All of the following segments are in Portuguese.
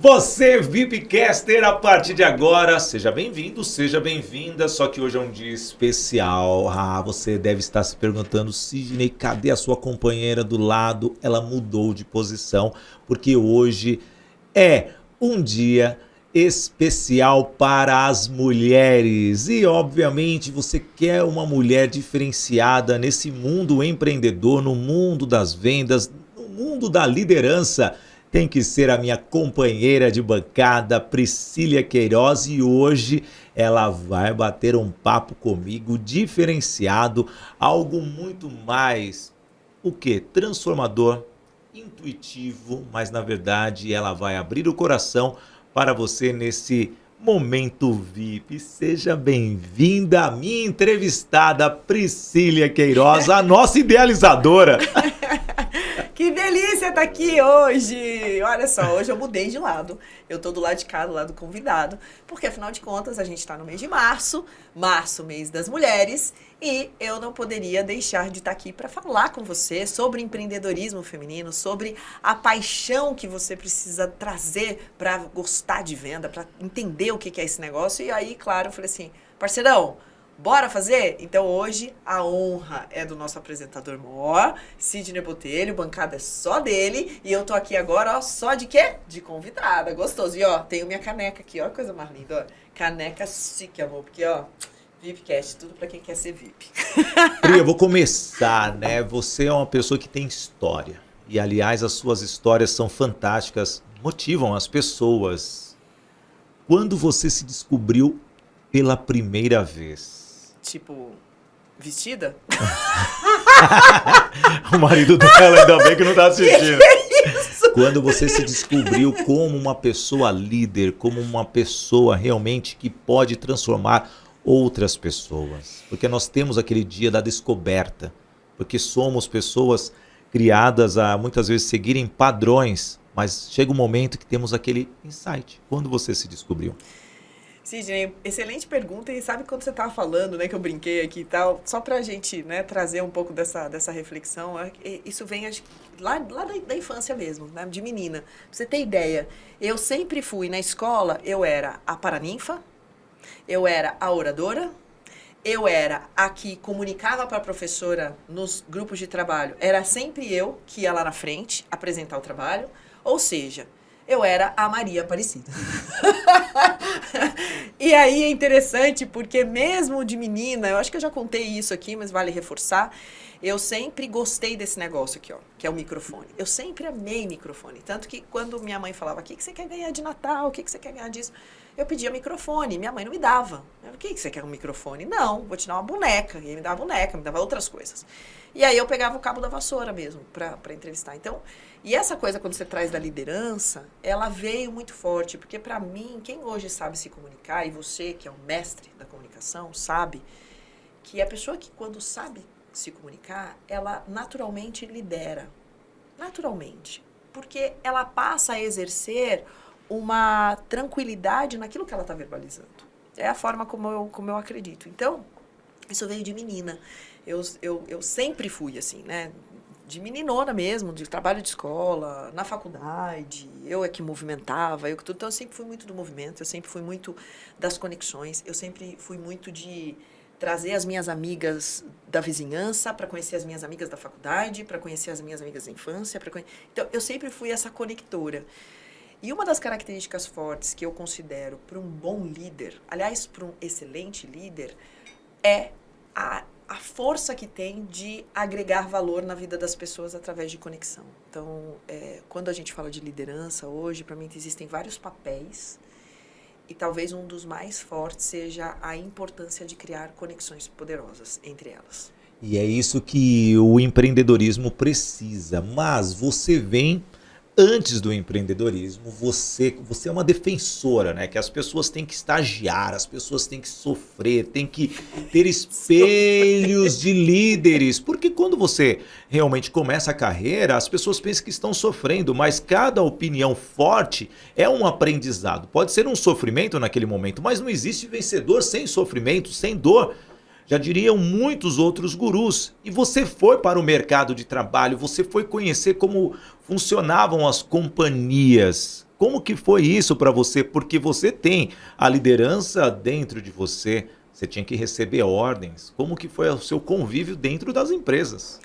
Você, VIPcaster, a partir de agora, seja bem-vindo, seja bem-vinda. Só que hoje é um dia especial. Ah, você deve estar se perguntando, Sidney, cadê a sua companheira do lado? Ela mudou de posição, porque hoje é um dia especial para as mulheres. E, obviamente, você quer uma mulher diferenciada nesse mundo empreendedor, no mundo das vendas, no mundo da liderança tem que ser a minha companheira de bancada, Priscília Queiroz, e hoje ela vai bater um papo comigo diferenciado, algo muito mais o que? Transformador, intuitivo, mas na verdade ela vai abrir o coração para você nesse momento VIP. Seja bem-vinda, minha entrevistada Priscília Queiroz, a nossa idealizadora. Que delícia estar tá aqui hoje! Olha só, hoje eu mudei de lado. Eu tô do lado de cá, do lado do convidado, porque afinal de contas a gente está no mês de março, março, mês das mulheres, e eu não poderia deixar de estar tá aqui para falar com você sobre empreendedorismo feminino, sobre a paixão que você precisa trazer para gostar de venda, para entender o que é esse negócio. E aí, claro, eu falei assim, parceirão, Bora fazer? Então hoje a honra é do nosso apresentador maior, Sidney Botelho, bancada é só dele. E eu tô aqui agora, ó, só de quê? De convidada. Gostoso. E ó, tenho minha caneca aqui, ó, coisa mais linda, ó. Caneca chique, amor, porque ó. VIPcast, tudo para quem quer ser VIP. Pri, eu vou começar, né? Você é uma pessoa que tem história. E aliás, as suas histórias são fantásticas, motivam as pessoas. Quando você se descobriu pela primeira vez? Tipo, vestida? o marido dela, ainda bem que não tá assistindo. Que Quando você se descobriu como uma pessoa líder, como uma pessoa realmente que pode transformar outras pessoas. Porque nós temos aquele dia da descoberta. Porque somos pessoas criadas a muitas vezes seguirem padrões, mas chega um momento que temos aquele insight. Quando você se descobriu? Sidney, excelente pergunta. E sabe quando você estava falando, né, que eu brinquei aqui e tal, só para a gente né, trazer um pouco dessa, dessa reflexão, é isso vem lá, lá da, da infância mesmo, né, de menina. Pra você ter ideia, eu sempre fui na escola, eu era a paraninfa, eu era a oradora, eu era a que comunicava para a professora nos grupos de trabalho. Era sempre eu que ia lá na frente apresentar o trabalho. Ou seja, eu era a Maria Aparecida. e aí é interessante porque mesmo de menina, eu acho que eu já contei isso aqui, mas vale reforçar, eu sempre gostei desse negócio aqui, ó, que é o microfone. Eu sempre amei microfone, tanto que quando minha mãe falava: "O que que você quer ganhar de Natal? O que que você quer ganhar disso?" Eu pedia microfone, minha mãe não me dava. Eu, o que que você quer um microfone? Não, vou te dar uma boneca. E ele me dava boneca, me dava outras coisas. E aí eu pegava o cabo da vassoura mesmo para entrevistar. Então, e essa coisa quando você traz da liderança, ela veio muito forte, porque para mim, quem hoje sabe se comunicar e você que é um mestre da comunicação, sabe que a pessoa que quando sabe se comunicar, ela naturalmente lidera. Naturalmente. Porque ela passa a exercer uma tranquilidade naquilo que ela está verbalizando. É a forma como eu, como eu acredito. Então, isso veio de menina. Eu, eu, eu sempre fui assim, né? De meninona mesmo, de trabalho de escola, na faculdade, eu é que movimentava, eu que tudo. Então eu sempre fui muito do movimento, eu sempre fui muito das conexões, eu sempre fui muito de trazer as minhas amigas da vizinhança para conhecer as minhas amigas da faculdade, para conhecer as minhas amigas da infância, conhe... então eu sempre fui essa conectora. E uma das características fortes que eu considero para um bom líder, aliás, para um excelente líder, é a a força que tem de agregar valor na vida das pessoas através de conexão. Então, é, quando a gente fala de liderança hoje, para mim existem vários papéis e talvez um dos mais fortes seja a importância de criar conexões poderosas entre elas. E é isso que o empreendedorismo precisa. Mas você vem antes do empreendedorismo, você, você é uma defensora, né? Que as pessoas têm que estagiar, as pessoas têm que sofrer, têm que ter espelhos de líderes. Porque quando você realmente começa a carreira, as pessoas pensam que estão sofrendo, mas cada opinião forte é um aprendizado. Pode ser um sofrimento naquele momento, mas não existe vencedor sem sofrimento, sem dor já diriam muitos outros gurus. E você foi para o mercado de trabalho, você foi conhecer como funcionavam as companhias. Como que foi isso para você? Porque você tem a liderança dentro de você, você tinha que receber ordens. Como que foi o seu convívio dentro das empresas?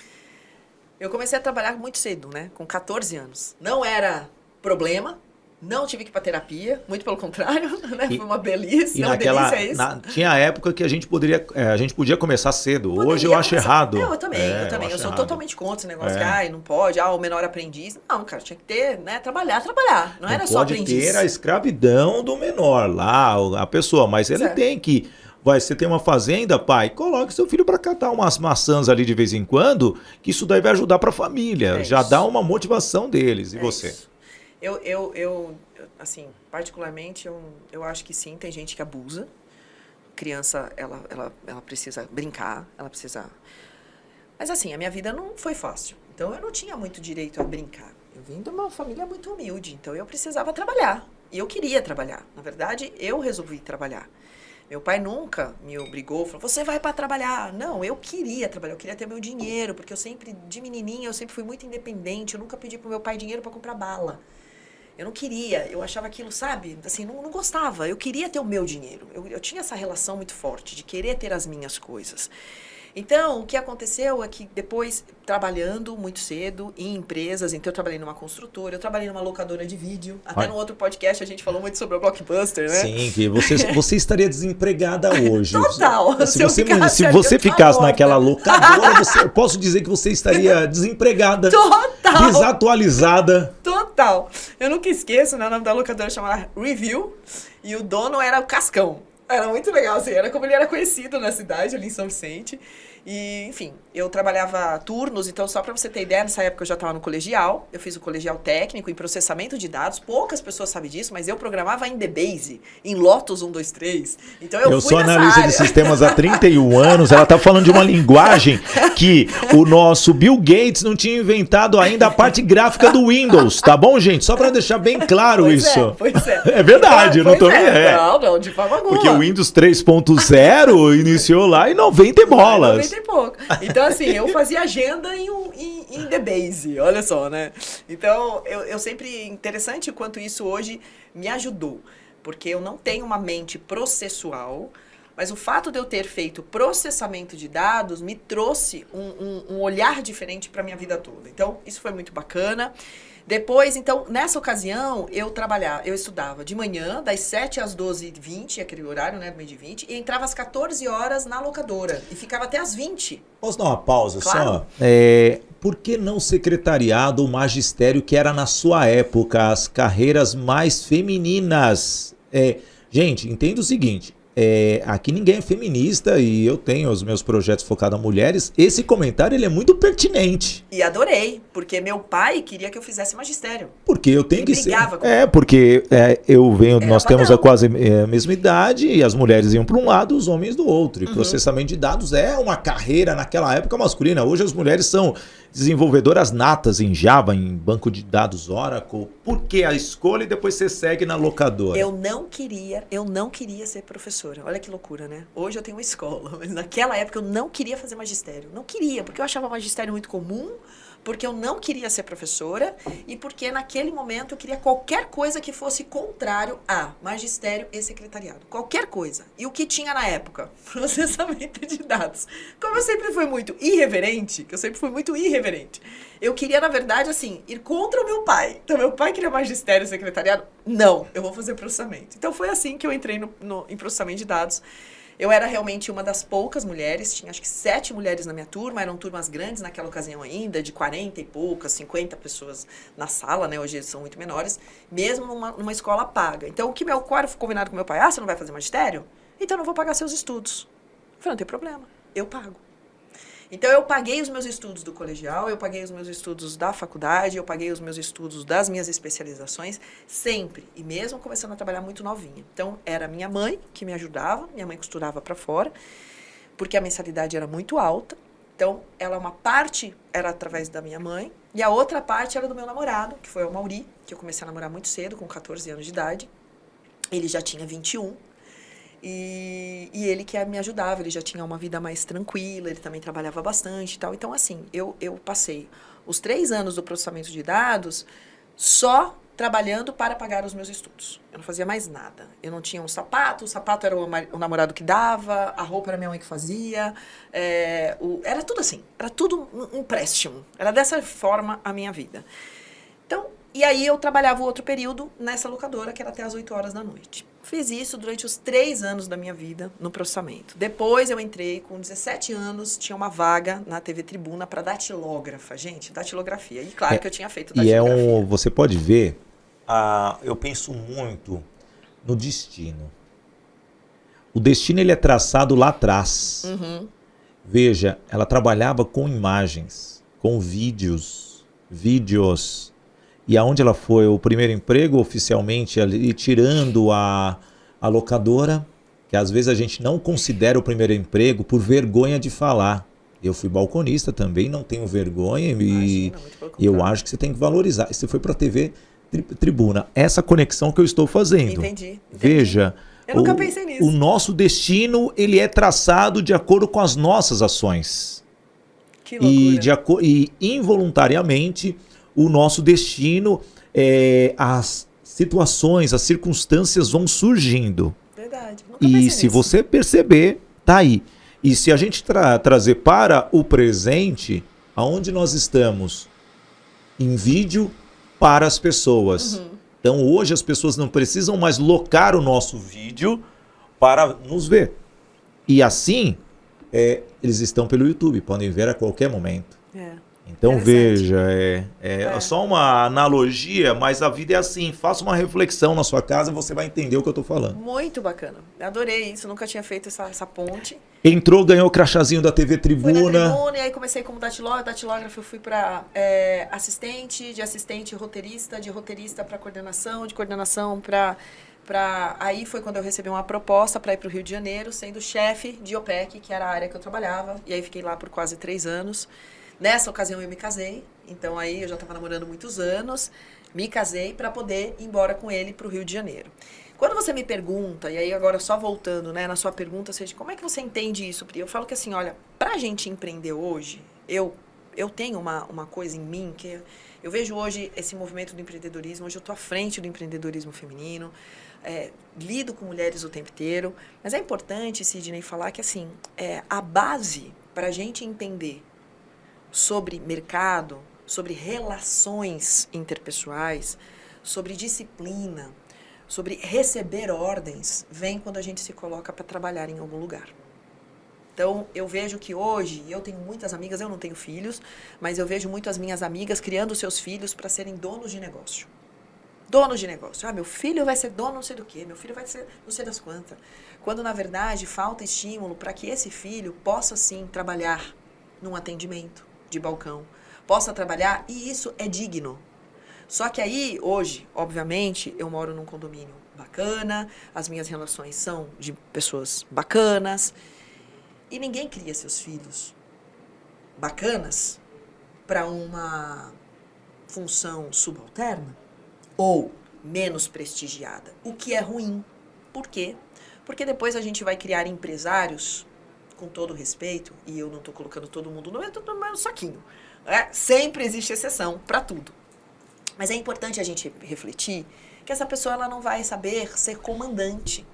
Eu comecei a trabalhar muito cedo, né? Com 14 anos. Não era problema, não tive que ir pra terapia, muito pelo contrário, né? E- Foi uma belícia, E uma naquela, delícia isso. na- tinha época que a gente poderia, é, a gente podia começar cedo. Poderia Hoje eu acho errado. Não, eu também, É, eu também. Eu, acho sou errado. totalmente contra esse negócio É. que, ai, não pode, ah, o menor aprendiz. Não, cara, tinha que ter, né? Trabalhar, trabalhar. Não, era só pode aprendiz. ter a escravidão do menor lá, a pessoa, mas ele Certo. tem que. Vai, você tem uma fazenda, pai, coloque seu filho para catar umas maçãs ali de vez em quando, que isso daí vai ajudar para a família. É Já isso. dá uma motivação deles. E É você? isso. Eu, eu, eu, assim, particularmente, eu, eu acho que sim, tem gente que abusa. Criança, ela, ela, ela precisa brincar, ela precisa. Mas assim, a minha vida não foi fácil. Então eu não tinha muito direito a brincar. Eu vim de uma família muito humilde, então eu precisava trabalhar. E eu queria trabalhar. Na verdade, eu resolvi trabalhar. Meu pai nunca me obrigou, falou, você vai para trabalhar. Não, eu queria trabalhar, eu queria ter meu dinheiro, porque eu sempre, de menininha, eu sempre fui muito independente, eu nunca pedi pro meu pai dinheiro para comprar bala. Eu não queria, eu achava aquilo, sabe, assim, não, não gostava. Eu queria ter o meu dinheiro. Eu, eu tinha essa relação muito forte de querer ter as minhas coisas. Então, o que aconteceu é que depois, trabalhando muito cedo em empresas, então eu trabalhei numa construtora, eu trabalhei numa locadora de vídeo. Até Olha. no outro podcast a gente falou muito sobre a Blockbuster, né? Sim, que você, você estaria desempregada hoje. Total. Se Se você, ficasse se você ficasse naquela locadora, você- eu posso dizer que você estaria desempregada, Total! Desatualizada. Total. Eu nunca esqueço, né? O nome da locadora chamava Review e o dono era o Cascão. Era muito legal, assim, era como ele era conhecido na cidade, ali em São Vicente. E, enfim, eu trabalhava turnos, então só pra você ter ideia, nessa época eu já estava no colegial, eu fiz o colegial técnico em processamento de dados, poucas pessoas sabem disso, mas eu programava em DBase, em Lotus 123. Então eu, Eu, fui sou analista área. de sistemas há 31 anos. Ela tá falando de uma linguagem que o nosso Bill Gates não tinha inventado ainda a parte gráfica do Windows, tá bom, gente? Só para deixar bem claro Pois isso. É, pois é. É verdade, eu não tô é. é. Não, não, de forma alguma. Porque o Windows 3.0 iniciou lá em 90 e bolas. 90 e pouco. Então, assim, eu fazia agenda em, um- em, em The Base, olha só, né? Então, eu, eu sempre. Interessante quanto isso hoje me ajudou. Porque eu não tenho uma mente processual, mas o fato de eu ter feito processamento de dados me trouxe um, um- um olhar diferente para minha vida toda. Então, isso foi muito bacana. Depois, então, nessa ocasião, eu trabalhava, eu estudava de manhã, das 7 às 12h20, aquele horário, né, do meio de 20, e entrava às 14 horas na locadora. E ficava até às 20. Posso dar uma pausa Claro. só? É, por que não secretariado ou magistério, que era na sua época as carreiras mais femininas? É, gente, entenda o seguinte. É, aqui ninguém é feminista e eu tenho os meus projetos focados a mulheres. Esse comentário ele é muito pertinente. E adorei, porque meu pai queria que eu fizesse magistério. Porque eu tenho Ele que ser. com- É, porque é, eu venho, Era nós temos padrão. a quase é, a mesma idade e as mulheres iam para um lado, os homens do outro. E Uhum. processamento de dados é uma carreira naquela época masculina. Hoje as mulheres são desenvolvedoras natas em Java, em banco de dados Oracle. Por que a escolha e depois você segue na locadora? Eu não queria, eu não queria ser professora. Olha que loucura, né? Hoje eu tenho uma escola, mas naquela época eu não queria fazer magistério. Não queria, porque eu achava magistério muito comum, porque eu não queria ser professora e porque naquele momento eu queria qualquer coisa que fosse contrário a magistério e secretariado. Qualquer coisa. E o que tinha na época? Processamento de dados. Como eu sempre fui muito irreverente, que eu sempre fui muito irreverente, eu queria, na verdade, assim, ir contra o meu pai. Então, meu pai queria magistério e secretariado. Não, eu vou fazer processamento. Então, foi assim que eu entrei no, no- em processamento de dados. Eu era realmente uma das poucas mulheres, tinha acho que sete mulheres na minha turma, eram turmas grandes naquela ocasião ainda, de 40 e poucas, 50 pessoas na sala, né? Hoje são muito menores, mesmo numa, numa escola paga. Então, o que meu qual era o combinado com meu pai? Ah, você não vai fazer magistério? Então, eu não vou pagar seus estudos. Eu falei, não tem problema, eu pago. Então eu paguei os meus estudos do colegial, eu paguei os meus estudos da faculdade, eu paguei os meus estudos das minhas especializações, sempre. E mesmo começando a trabalhar muito novinha. Então era minha mãe que me ajudava, minha mãe costurava para fora, porque a mensalidade era muito alta. Então ela uma parte era através da minha mãe e a outra parte era do meu namorado, que foi o Mauri, que eu comecei a namorar muito cedo, com 14 anos de idade. Ele já tinha 21. E, e ele que me ajudava, ele já tinha uma vida mais tranquila, ele também trabalhava bastante e tal. Então, assim, eu, eu passei os três anos do processamento de dados só trabalhando para pagar os meus estudos. Eu não fazia mais nada. Eu não tinha um sapato, o sapato era o, o namorado que dava, a roupa era minha mãe que fazia. É, o, era tudo assim, era tudo um empréstimo. Era dessa forma a minha vida. Então, e aí eu trabalhava o outro período nessa locadora, que era até as 8 horas da noite. Fiz isso durante os três anos da minha vida no processamento. Depois eu entrei, com 17 anos, tinha uma vaga na TV Tribuna para datilógrafa. Gente, datilografia. E claro é, que eu tinha feito datilografia. E é um, você pode ver, ah, eu penso muito no destino. O destino ele é traçado lá atrás. Uhum. Veja, ela trabalhava com imagens, com vídeos, vídeos e aonde ela foi o primeiro emprego oficialmente ali, tirando a, a locadora, que às vezes a gente não considera o primeiro emprego por vergonha de falar. Eu fui balconista também, não tenho vergonha e eu acho que você tem que valorizar. Você foi para a TV tri, Tribuna. Essa conexão que eu estou fazendo. Entendi. entendi. Veja. Eu nunca o, pensei nisso. O nosso destino ele é traçado de acordo com as nossas ações. Que loucura. E, de, e involuntariamente o nosso destino, é, as situações, as circunstâncias vão surgindo. Verdade. Nunca e se nisso. você perceber, tá aí. E se a gente tra trazer para o presente, aonde nós estamos? Em vídeo para as pessoas. Uhum. Então hoje as pessoas não precisam mais locar o nosso vídeo para nos ver. E assim, é, eles estão pelo YouTube, podem ver a qualquer momento. É. Então veja, é, é, é, só uma analogia, mas a vida é assim. Faça uma reflexão na sua casa e você vai entender o que eu estou falando. Muito bacana. Adorei isso, nunca tinha feito essa, essa ponte. Entrou, ganhou o crachazinho da TV Tribuna. Fui na Tribuna e aí comecei como datilógrafo. Datilógrafo eu fui para é, assistente, de assistente roteirista, de roteirista para coordenação, de coordenação para Pra, aí foi quando eu recebi uma proposta para ir para o Rio de Janeiro, sendo chefe de OPEC, que era a área que eu trabalhava. E aí fiquei lá por quase três anos. Nessa ocasião eu me casei, então aí eu já estava namorando muitos anos, me casei para poder ir embora com ele para o Rio de Janeiro. Quando você me pergunta, e aí agora só voltando né, na sua pergunta, seja, como é que você entende isso, Pri? Eu falo que assim, olha, para a gente empreender hoje, eu, eu tenho uma, uma coisa em mim que eu vejo hoje esse movimento do empreendedorismo, hoje eu estou à frente do empreendedorismo feminino, é, lido com mulheres o tempo inteiro, mas é importante, Sidney, falar que assim, é, a base para a gente entender sobre mercado, sobre relações interpessoais, sobre disciplina, sobre receber ordens, vem quando a gente se coloca para trabalhar em algum lugar. Então, eu vejo que hoje, eu tenho muitas amigas, eu não tenho filhos, mas eu vejo muito as minhas amigas criando seus filhos para serem donos de negócio. Donos de negócio. Ah, meu filho vai ser dono não sei do quê, meu filho vai ser não sei das quantas. Quando, na verdade, falta estímulo para que esse filho possa, sim, trabalhar num atendimento, de balcão, possa trabalhar e isso é digno. Só que aí, hoje, obviamente, eu moro num condomínio bacana, as minhas relações são de pessoas bacanas e ninguém cria seus filhos bacanas para uma função subalterna ou menos prestigiada, o que é ruim. Por quê? Porque depois a gente vai criar empresários com todo respeito, e eu não estou colocando todo mundo no mesmo, saquinho. Né? Sempre existe exceção para tudo. Mas é importante a gente refletir que essa pessoa ela não vai saber ser comandante.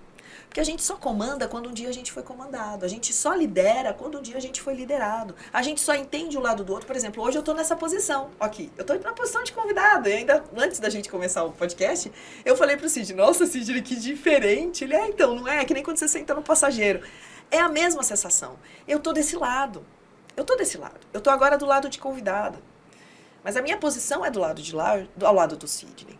Porque a gente só comanda quando um dia a gente foi comandado. A gente só lidera quando um dia a gente foi liderado. A gente só entende o lado do outro. Por exemplo, hoje eu estou nessa posição. Aqui, eu estou na posição de convidado. E ainda antes da gente começar o podcast, eu falei para o Cid, nossa, Cid, que diferente. Ele é, então, não é? É que nem quando você senta no passageiro. É a mesma sensação. Eu tô desse lado. Eu tô desse lado. Eu tô agora do lado de convidada. Mas a minha posição é do lado de lá, do, ao lado do Sidney.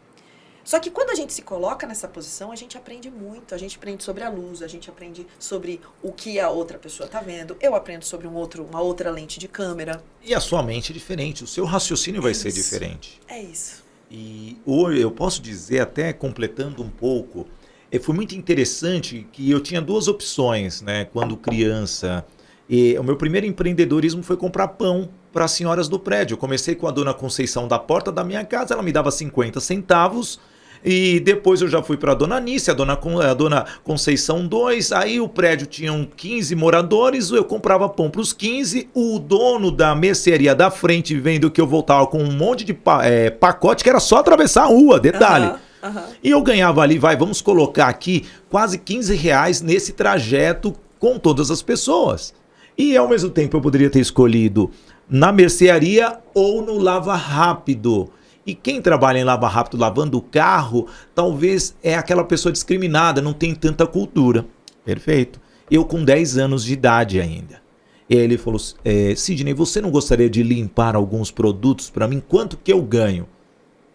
Só que quando a gente se coloca nessa posição, a gente aprende muito. A gente aprende sobre a luz, a gente aprende sobre o que a outra pessoa está vendo. Eu aprendo sobre um outro, uma outra lente de câmera. E a sua mente é diferente, o seu raciocínio vai ser diferente. É isso. E hoje eu posso dizer, até completando um pouco, foi muito interessante que eu tinha duas opções, né, quando criança. E o meu primeiro empreendedorismo foi comprar pão para as senhoras do prédio. Eu comecei com a dona Conceição da porta da minha casa, ela me dava 50 centavos E depois eu já fui para a Dona Nícia, a Dona, a Dona Conceição 2. Aí o prédio tinha 15 moradores, eu comprava pão para os 15. O dono da mercearia da frente, vendo que eu voltava com um monte de é, pacote, que era só atravessar a rua, detalhe. Uhum. Uhum. E eu ganhava ali, vai, vamos colocar aqui, quase 15 reais nesse trajeto com todas as pessoas. E ao mesmo tempo eu poderia ter escolhido na mercearia ou no lava rápido. E quem trabalha em lava rápido lavando o carro, talvez é aquela pessoa discriminada, não tem tanta cultura. Perfeito. Eu com 10 anos de idade ainda. E ele falou: é, Sidney, você não gostaria de limpar alguns produtos para mim? Quanto que eu ganho?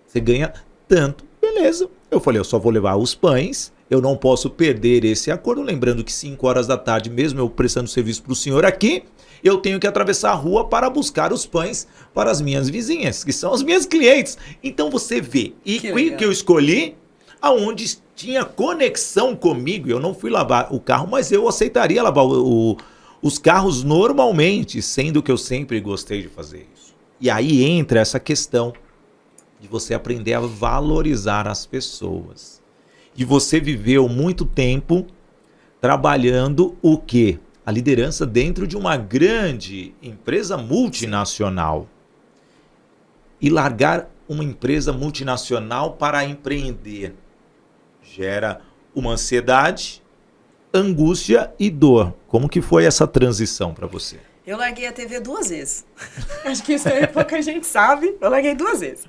Você ganha tanto. Beleza. Eu falei: eu só vou levar os pães. Eu não posso perder esse acordo. Lembrando que 5 horas da tarde, mesmo eu prestando serviço para o senhor aqui, eu tenho que atravessar a rua para buscar os pães para as minhas vizinhas, que são as minhas clientes. Então você vê. E que, que eu escolhi aonde tinha conexão comigo. Eu não fui lavar o carro, mas eu aceitaria lavar o, o, os carros normalmente, sendo que eu sempre gostei de fazer isso. E aí entra essa questão de você aprender a valorizar as pessoas. E você viveu muito tempo trabalhando o quê? a liderança dentro de uma grande empresa multinacional. E largar uma empresa multinacional para empreender gera uma ansiedade, angústia e dor. Como que foi essa transição para você? Eu larguei a TV duas vezes. Acho que isso é pouca gente sabe. Eu larguei duas vezes.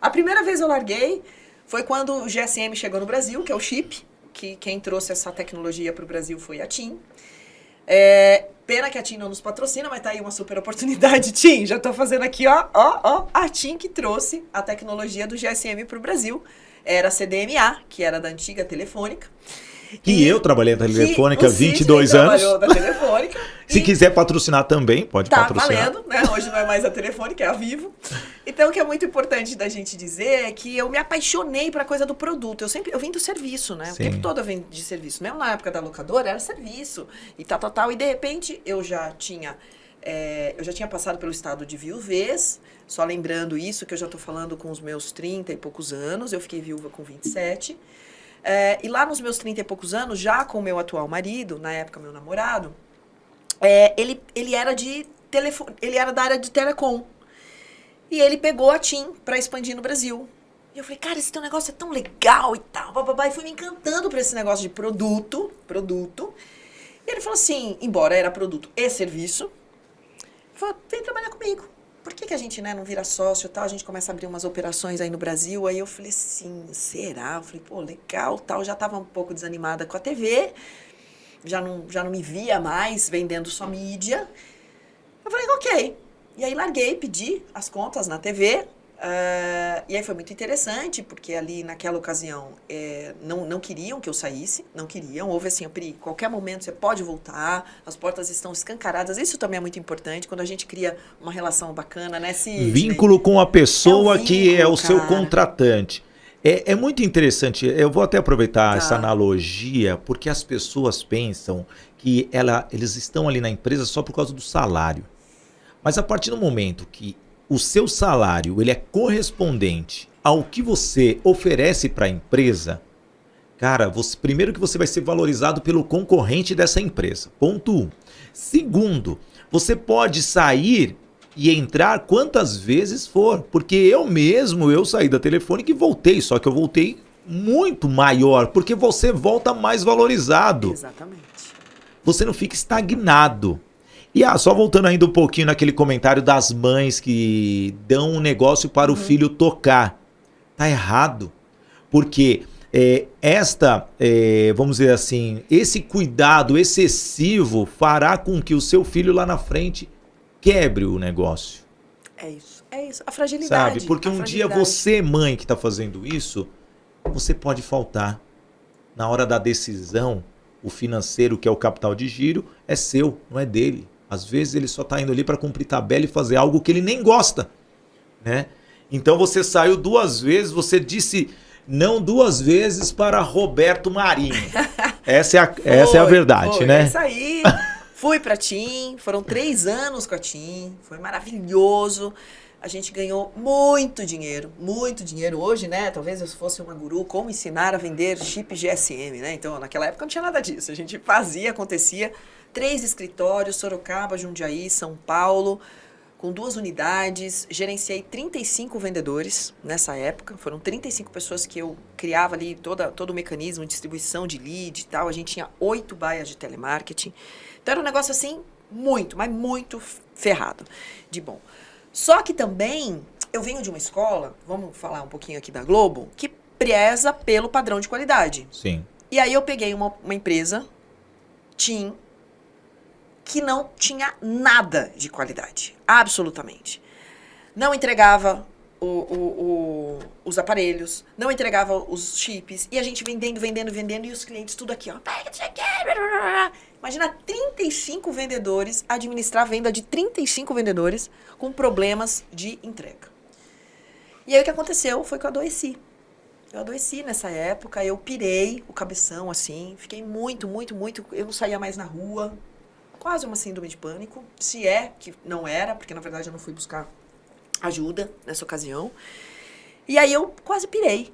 A primeira vez eu larguei foi quando o GSM chegou no Brasil, que é o chip, que quem trouxe essa tecnologia para o Brasil foi a TIM. É, pena que a TIM não nos patrocina, mas tá aí uma super oportunidade, TIM. Já tô fazendo aqui, ó, ó, ó. A TIM que trouxe a tecnologia do GSM para o Brasil. Era a CDMA, que era da antiga Telefônica. E, eu trabalhei na Telefônica há 22 anos. Na telefônica. Se quiser patrocinar também, pode tá patrocinar. Tá valendo, né? Hoje não é mais a Telefônica, é a Vivo. Então, o que é muito importante da gente dizer é que eu me apaixonei para a coisa do produto. Eu sempre, eu vim do serviço, né? Sim. O tempo todo eu vim de serviço. Mesmo na época da locadora, era serviço. E tal, tal, tal. E, de repente, eu já tinha... É, eu já tinha passado pelo estado de viuvez, só lembrando isso, que eu já estou falando com os meus 30 e poucos anos, eu fiquei viúva com 27. É, e lá nos meus 30 e poucos anos, já com o meu atual marido, na época meu namorado, é, ele, ele era de telefone, ele era da área de telecom. E ele pegou a TIM para expandir no Brasil. E eu falei, cara, esse teu negócio é tão legal e tal, bababá. E fui me encantando por esse negócio de produto, produto. E ele falou assim, embora era produto e serviço, falou, vem trabalhar comigo por que, que a gente né, não vira sócio e tal? A gente começa a abrir umas operações aí no Brasil. Aí eu falei assim, será? Eu falei, pô, legal, tal. Já estava um pouco desanimada com a TV, já não, já não me via mais vendendo só mídia. Eu falei, ok. E aí larguei, pedi as contas na TV, Uh, e aí foi muito interessante, porque ali naquela ocasião é, não, não queriam que eu saísse, não queriam. Houve assim, Pri, qualquer momento você pode voltar, as portas estão escancaradas. Isso também é muito importante quando a gente cria uma relação bacana, né? Se, vínculo com a pessoa é vínculo, que é o cara. seu contratante. É, é muito interessante, eu vou até aproveitar tá. essa analogia, porque as pessoas pensam que ela, eles estão ali na empresa só por causa do salário. Mas a partir do momento que o seu salário ele é correspondente ao que você oferece para a empresa, cara, você, primeiro que você vai ser valorizado pelo concorrente dessa empresa. Ponto um. Segundo, você pode sair e entrar quantas vezes for, porque eu mesmo eu saí da telefônica e voltei, só que eu voltei muito maior, porque você volta mais valorizado. Exatamente. Você não fica estagnado. E ah, só voltando ainda um pouquinho naquele comentário das mães que dão um negócio para uhum. o filho tocar. Tá errado. Porque é, esta, é, vamos dizer assim, esse cuidado excessivo fará com que o seu filho lá na frente quebre o negócio. É isso, é isso. A fragilidade. Sabe? Porque um dia você, mãe, que está fazendo isso, você pode faltar. Na hora da decisão, o financeiro, que é o capital de giro, é seu, não é dele. Às vezes ele só está indo ali para cumprir tabela e fazer algo que ele nem gosta, né? Então você saiu duas vezes, você disse não duas vezes para Roberto Marinho. Essa é a, foi, essa é a verdade, foi, né? É isso aí. Fui para TIM, foram três anos com a TIM, foi maravilhoso. A gente ganhou muito dinheiro, muito dinheiro. Hoje, né? Talvez eu fosse uma guru, como ensinar a vender chip GSM, né? Então, naquela época não tinha nada disso. A gente fazia, acontecia. Três escritórios, Sorocaba, Jundiaí, São Paulo, com duas unidades. Gerenciei 35 vendedores nessa época. Foram 35 pessoas que eu criava ali toda, todo o mecanismo de distribuição de lead e tal. A gente tinha oito baias de telemarketing. Então, era um negócio assim, muito, mas muito ferrado de bom. Só que também eu venho de uma escola, vamos falar um pouquinho aqui da Globo, que preza pelo padrão de qualidade. Sim. E aí eu peguei uma, uma empresa, TIM, que não tinha nada de qualidade. Absolutamente. Não entregava o, o, o, os aparelhos, não entregava os chips, e a gente vendendo, vendendo, vendendo, e os clientes tudo aqui, ó. Imagina 35 vendedores, administrar a venda de 35 vendedores com problemas de entrega. E aí o que aconteceu foi que eu adoeci. Eu adoeci nessa época, eu pirei o cabeção assim, fiquei muito, muito, muito. Eu não saía mais na rua, quase uma síndrome de pânico. Se é, que não era, porque na verdade eu não fui buscar ajuda nessa ocasião. E aí eu quase pirei.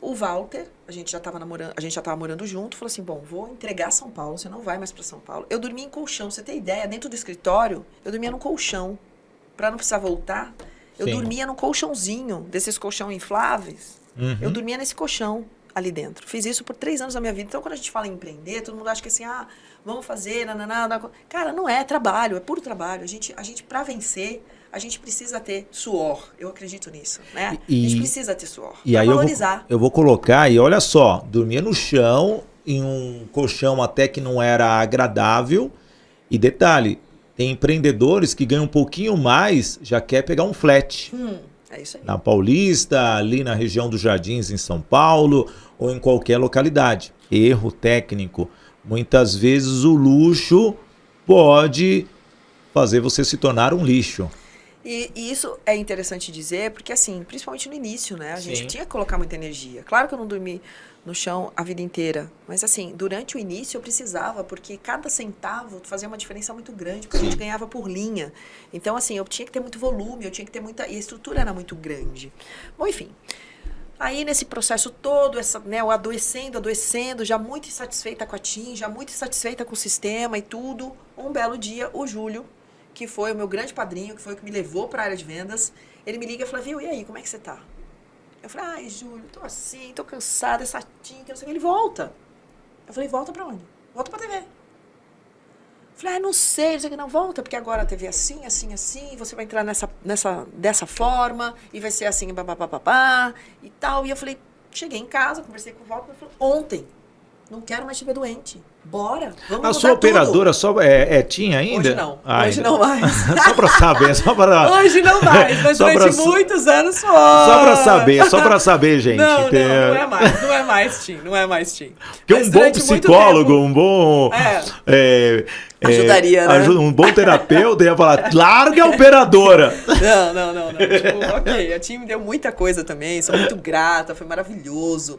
O Walter, a gente já estava namorando, a gente já tava morando junto, falou assim: "Bom, vou entregar São Paulo, você não vai mais para São Paulo". Eu dormia em colchão, você tem ideia, dentro do escritório, eu dormia no colchão para não precisar voltar. Eu Sim. dormia num colchãozinho, desses colchão infláveis. Uhum. Eu dormia nesse colchão ali dentro. Fiz isso por três anos da minha vida. Então, quando a gente fala em empreender, todo mundo acha que assim, ah, vamos fazer, nananá. Cara, não é, é trabalho, é puro trabalho. A gente, a gente para vencer, a gente precisa ter suor. Eu acredito nisso, né? E- a gente precisa ter suor. E pra aí eu vou, valorizar. eu vou colocar, e olha só, dormia no chão, em um colchão até que não era agradável. E detalhe, tem empreendedores que ganham um pouquinho mais, já quer pegar um flat. Hum, é isso aí. Na Paulista, ali na região dos Jardins, em São Paulo, ou em qualquer localidade. Erro técnico. Muitas vezes o luxo pode fazer você se tornar um lixo. E, e isso é interessante dizer, porque assim, principalmente no início, né? A gente Sim. tinha que colocar muita energia. Claro que eu não dormi no chão a vida inteira, mas assim, durante o início eu precisava, porque cada centavo fazia uma diferença muito grande, porque a gente ganhava por linha. Então, assim, eu tinha que ter muito volume, eu tinha que ter muita. E a estrutura era muito grande. Bom, enfim. Aí, nesse processo todo, essa, né, eu adoecendo, adoecendo, já muito insatisfeita com a TIM, já muito insatisfeita com o sistema e tudo, um belo dia, o Júlio, que foi o meu grande padrinho, que foi o que me levou para a área de vendas, ele me liga e fala, viu, e aí, como é que você tá? Eu falei, ai, Júlio, tô assim, tô cansada, essa TIM, que não sei o que. Ele volta. Eu falei, volta pra onde? Volta pra TV. Eu Falei, ah, não sei, não sei o que, não volta, porque agora a TV é assim, assim, assim, você vai entrar nessa, nessa, dessa forma, e vai ser assim, babá, e tal. E eu falei, cheguei em casa, conversei com o Walter, ele falou, ontem, não quero mais te ver doente. Bora, vamos A sua tudo." operadora só é, é tinha ainda? Hoje não, Ah, hoje ainda. não mais. só pra saber, só pra, Hoje não mais, mas Só pra durante sa- muitos anos foi. só pra saber, só pra saber, gente. Não, Tem- não, não é mais, não é mais Tim, não é mais Tim. Porque Mas um bom psicólogo, tempo- um bom. É. é, é, Ajudaria, né? um bom terapeuta ia falar: larga a operadora. Não, não, não, não. Tipo, ok, a Tim me deu muita coisa também, sou muito grata, foi maravilhoso.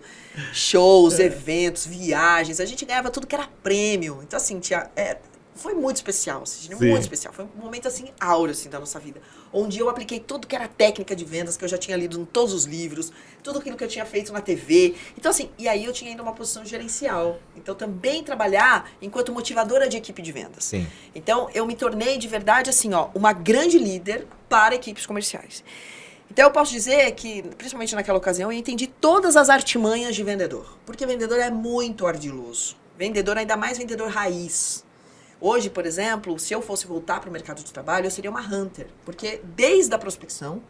Shows, eventos, viagens, a gente ganhava tudo que era prêmio. Então, assim, tinha, é, foi muito especial, Sidney, Sim. muito especial. Foi um momento, assim, áureo, assim, da nossa vida. Onde eu apliquei tudo que era técnica de vendas, que eu já tinha lido em todos os livros, tudo aquilo que eu tinha feito na TV. Então, assim, e aí eu tinha ainda uma posição gerencial. Então, também trabalhar enquanto motivadora de equipe de vendas. Sim. Então, eu me tornei de verdade assim, ó, uma grande líder para equipes comerciais. Então, eu posso dizer que, principalmente naquela ocasião, eu entendi todas as artimanhas de vendedor. Porque vendedor é muito ardiloso. Vendedor, ainda mais vendedor raiz. Hoje, por exemplo, se eu fosse voltar para o mercado de trabalho, eu seria uma hunter. Porque desde a prospecção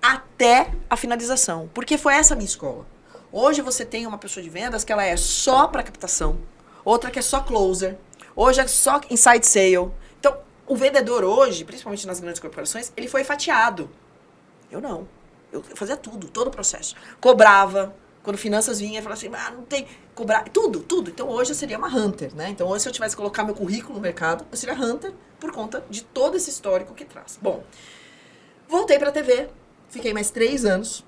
até a finalização. Porque foi essa a minha escola. Hoje você tem uma pessoa de vendas que ela é só para captação, outra que é só closer, hoje é só inside sale. Então, o vendedor hoje, principalmente nas grandes corporações, ele foi fatiado. Eu não. Eu fazia tudo, todo o processo. Cobrava. Quando finanças vinha, eu falava assim, ah, não tem. Cobrar. Tudo, tudo. Então hoje eu seria uma hunter, né? Então hoje, se eu tivesse que colocar meu currículo no mercado, eu seria hunter por conta de todo esse histórico que traz. Bom, voltei pra TV, fiquei mais três anos.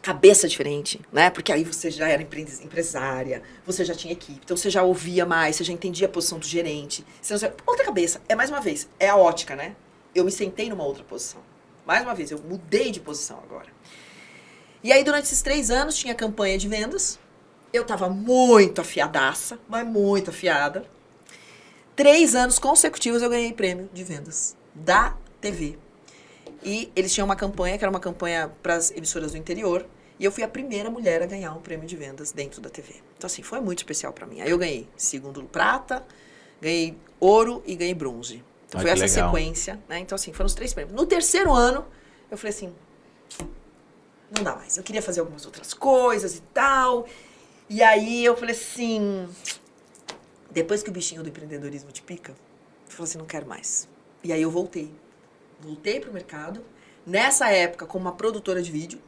Cabeça diferente, né? Porque aí você já era empre- empresária, você já tinha equipe, então você já ouvia mais, você já entendia a posição do gerente. Sei- outra cabeça, é mais uma vez, é a ótica, né? Eu me sentei numa outra posição. Mais uma vez, eu mudei de posição agora. E aí, durante esses três anos, tinha campanha de vendas. Eu tava muito afiadaça, mas muito afiada. Três anos consecutivos eu ganhei prêmio de vendas da TV. E eles tinham uma campanha, que era uma campanha para as emissoras do interior. E eu fui a primeira mulher a ganhar um prêmio de vendas dentro da TV. Então, assim, foi muito especial para mim. Aí eu ganhei segundo prata, ganhei ouro e ganhei bronze. Então, foi essa legal. sequência, né? Então, assim, foram os três prêmios. No terceiro ano, eu falei assim, não dá mais. Eu queria fazer algumas outras coisas e tal. E aí eu falei assim, depois que o bichinho do empreendedorismo te pica, eu falei assim, não quero mais. E aí eu voltei. Voltei pro mercado. Nessa época, como uma produtora de vídeo,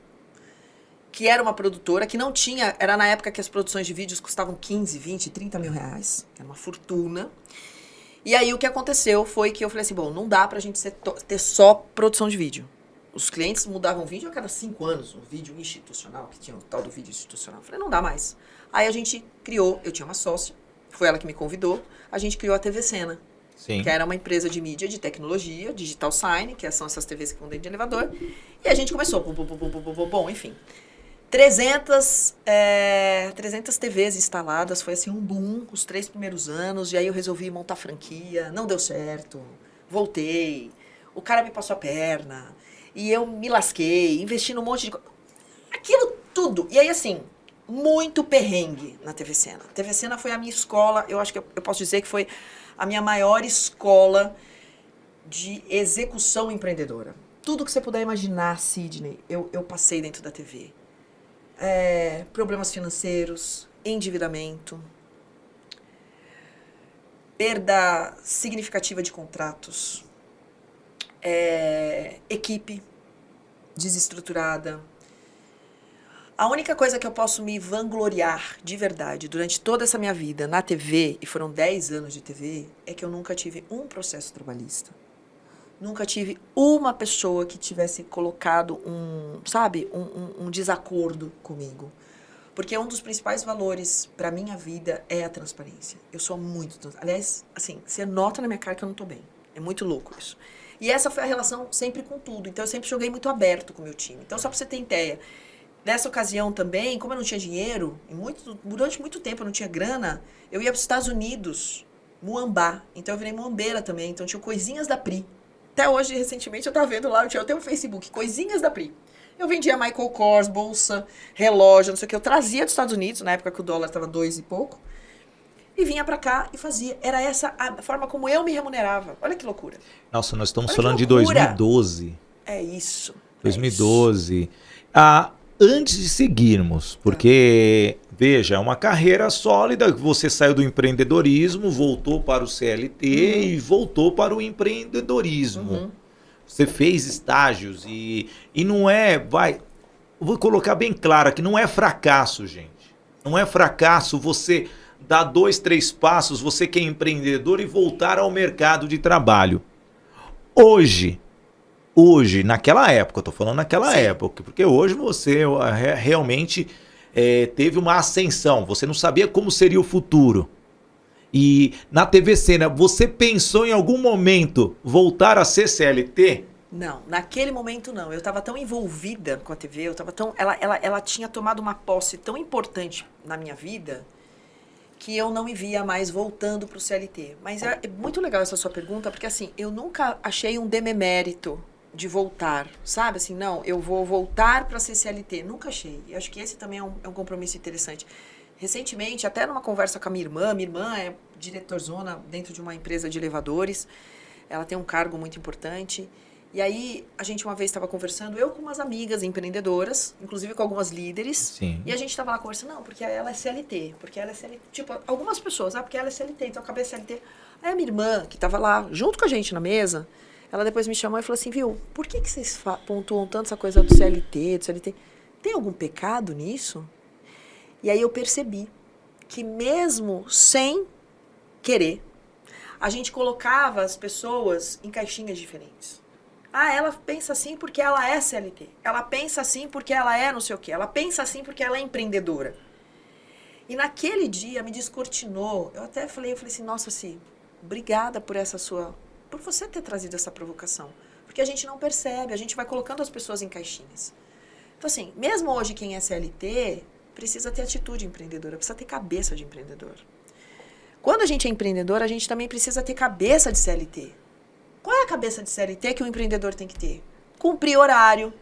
que era uma produtora que não tinha. Era na época que as produções de vídeos custavam 15, 20, 30 mil reais. Era uma fortuna. E aí o que aconteceu foi que eu falei assim: bom, não dá pra gente ter só produção de vídeo. Os clientes mudavam vídeo a cada cinco anos, um vídeo institucional, que tinha o tal do vídeo institucional. Eu falei, não dá mais. Aí a gente criou, eu tinha uma sócia, foi ela que me convidou, a gente criou a TV Cena, Sim. que era uma empresa de mídia, de tecnologia, digital sign, que são essas TVs que vão dentro de elevador. E a gente começou, bom, bom, bom, bom, bom, bom, enfim. 300, é, 300 TVs instaladas, foi assim um boom os três primeiros anos, e aí eu resolvi montar franquia, não deu certo, voltei, o cara me passou a perna, e eu me lasquei, investi num monte de. Aquilo tudo. E aí, assim, muito perrengue na TV Cena. A TV Cena foi a minha escola, eu acho que eu, eu posso dizer que foi a minha maior escola de execução empreendedora. Tudo que você puder imaginar, Sidney, eu, eu passei dentro da TV. É, problemas financeiros, endividamento, perda significativa de contratos, é, equipe desestruturada. A única coisa que eu posso me vangloriar de verdade durante toda essa minha vida na TV, e foram 10 anos de TV, é que eu nunca tive um processo trabalhista. Nunca tive uma pessoa que tivesse colocado um, sabe, um, um, um desacordo comigo. Porque um dos principais valores para minha vida é a transparência. Eu sou muito Aliás, assim, você nota na minha cara que eu não tô bem. É muito louco isso. E essa foi a relação sempre com tudo. Então eu sempre joguei muito aberto com o meu time. Então só para você ter ideia, nessa ocasião também, como eu não tinha dinheiro, muito, durante muito tempo eu não tinha grana, eu ia para os Estados Unidos, Muambá. Então eu virei muambeira também. Então tinha coisinhas da Pri. Até hoje, recentemente, eu tava vendo lá, eu tinha até um Facebook, coisinhas da Pri. Eu vendia Michael Kors, bolsa, relógio, não sei o que. Eu trazia dos Estados Unidos, na época que o dólar tava dois e pouco. E vinha pra cá e fazia. Era essa a forma como eu me remunerava. Olha que loucura. Nossa, nós estamos Olha que falando de loucura. 2012. É isso. é 2012. Ah, antes de seguirmos, porque, veja, é uma carreira sólida, você saiu do empreendedorismo, voltou para o CLT e voltou para o empreendedorismo. Uhum. Você fez estágios e, e não é, vai, vou colocar bem claro aqui, não é fracasso, gente. Não é fracasso você dar dois, três passos, você que é empreendedor e voltar ao mercado de trabalho. Hoje, hoje, naquela época, eu tô falando naquela Sim. época, porque hoje você re- realmente eh, teve uma ascensão, você não sabia como seria o futuro. E na TV Cena, você pensou em algum momento voltar a ser CLT? Não, naquele momento não. Eu estava tão envolvida com a TV, eu tava tão. Ela, ela, ela tinha tomado uma posse tão importante na minha vida que eu não me via mais voltando para o CLT. Mas é, é muito legal essa sua pergunta, porque assim, eu nunca achei um dememérito de voltar, sabe? Assim, não, eu vou voltar para ser CLT. Nunca achei. E acho que esse também é um, é um compromisso interessante. Recentemente, até numa conversa com a minha irmã, minha irmã é diretorzona dentro de uma empresa de elevadores, ela tem um cargo muito importante. E aí, a gente uma vez estava conversando, eu com umas amigas empreendedoras, inclusive com algumas líderes, Sim. e a gente tava lá conversando, não, porque ela é CLT, porque ela é CLT. Tipo, algumas pessoas, ah, porque ela é CLT, então eu acabei CLT. Aí a minha irmã, que tava lá junto com a gente na mesa, ela depois me chamou e falou assim, viu, por que, que vocês pontuam tanto essa coisa do CLT, do CLT? Tem algum pecado nisso? E aí eu percebi que mesmo sem querer, a gente colocava as pessoas em caixinhas diferentes. Ah, ela pensa assim porque ela é CLT. Ela pensa assim porque ela é não sei o quê. Ela pensa assim porque ela é empreendedora. E naquele dia me descortinou. Eu até falei, eu falei assim, nossa, Si, obrigada por essa sua, por você ter trazido essa provocação. Porque a gente não percebe, a gente vai colocando as pessoas em caixinhas. Então, assim, mesmo hoje quem é CLT precisa ter atitude empreendedora, precisa ter cabeça de empreendedor. Quando a gente é empreendedor, a gente também precisa ter cabeça de CLT. Qual é a cabeça de CLT que o empreendedor tem que ter? Cumprir horário.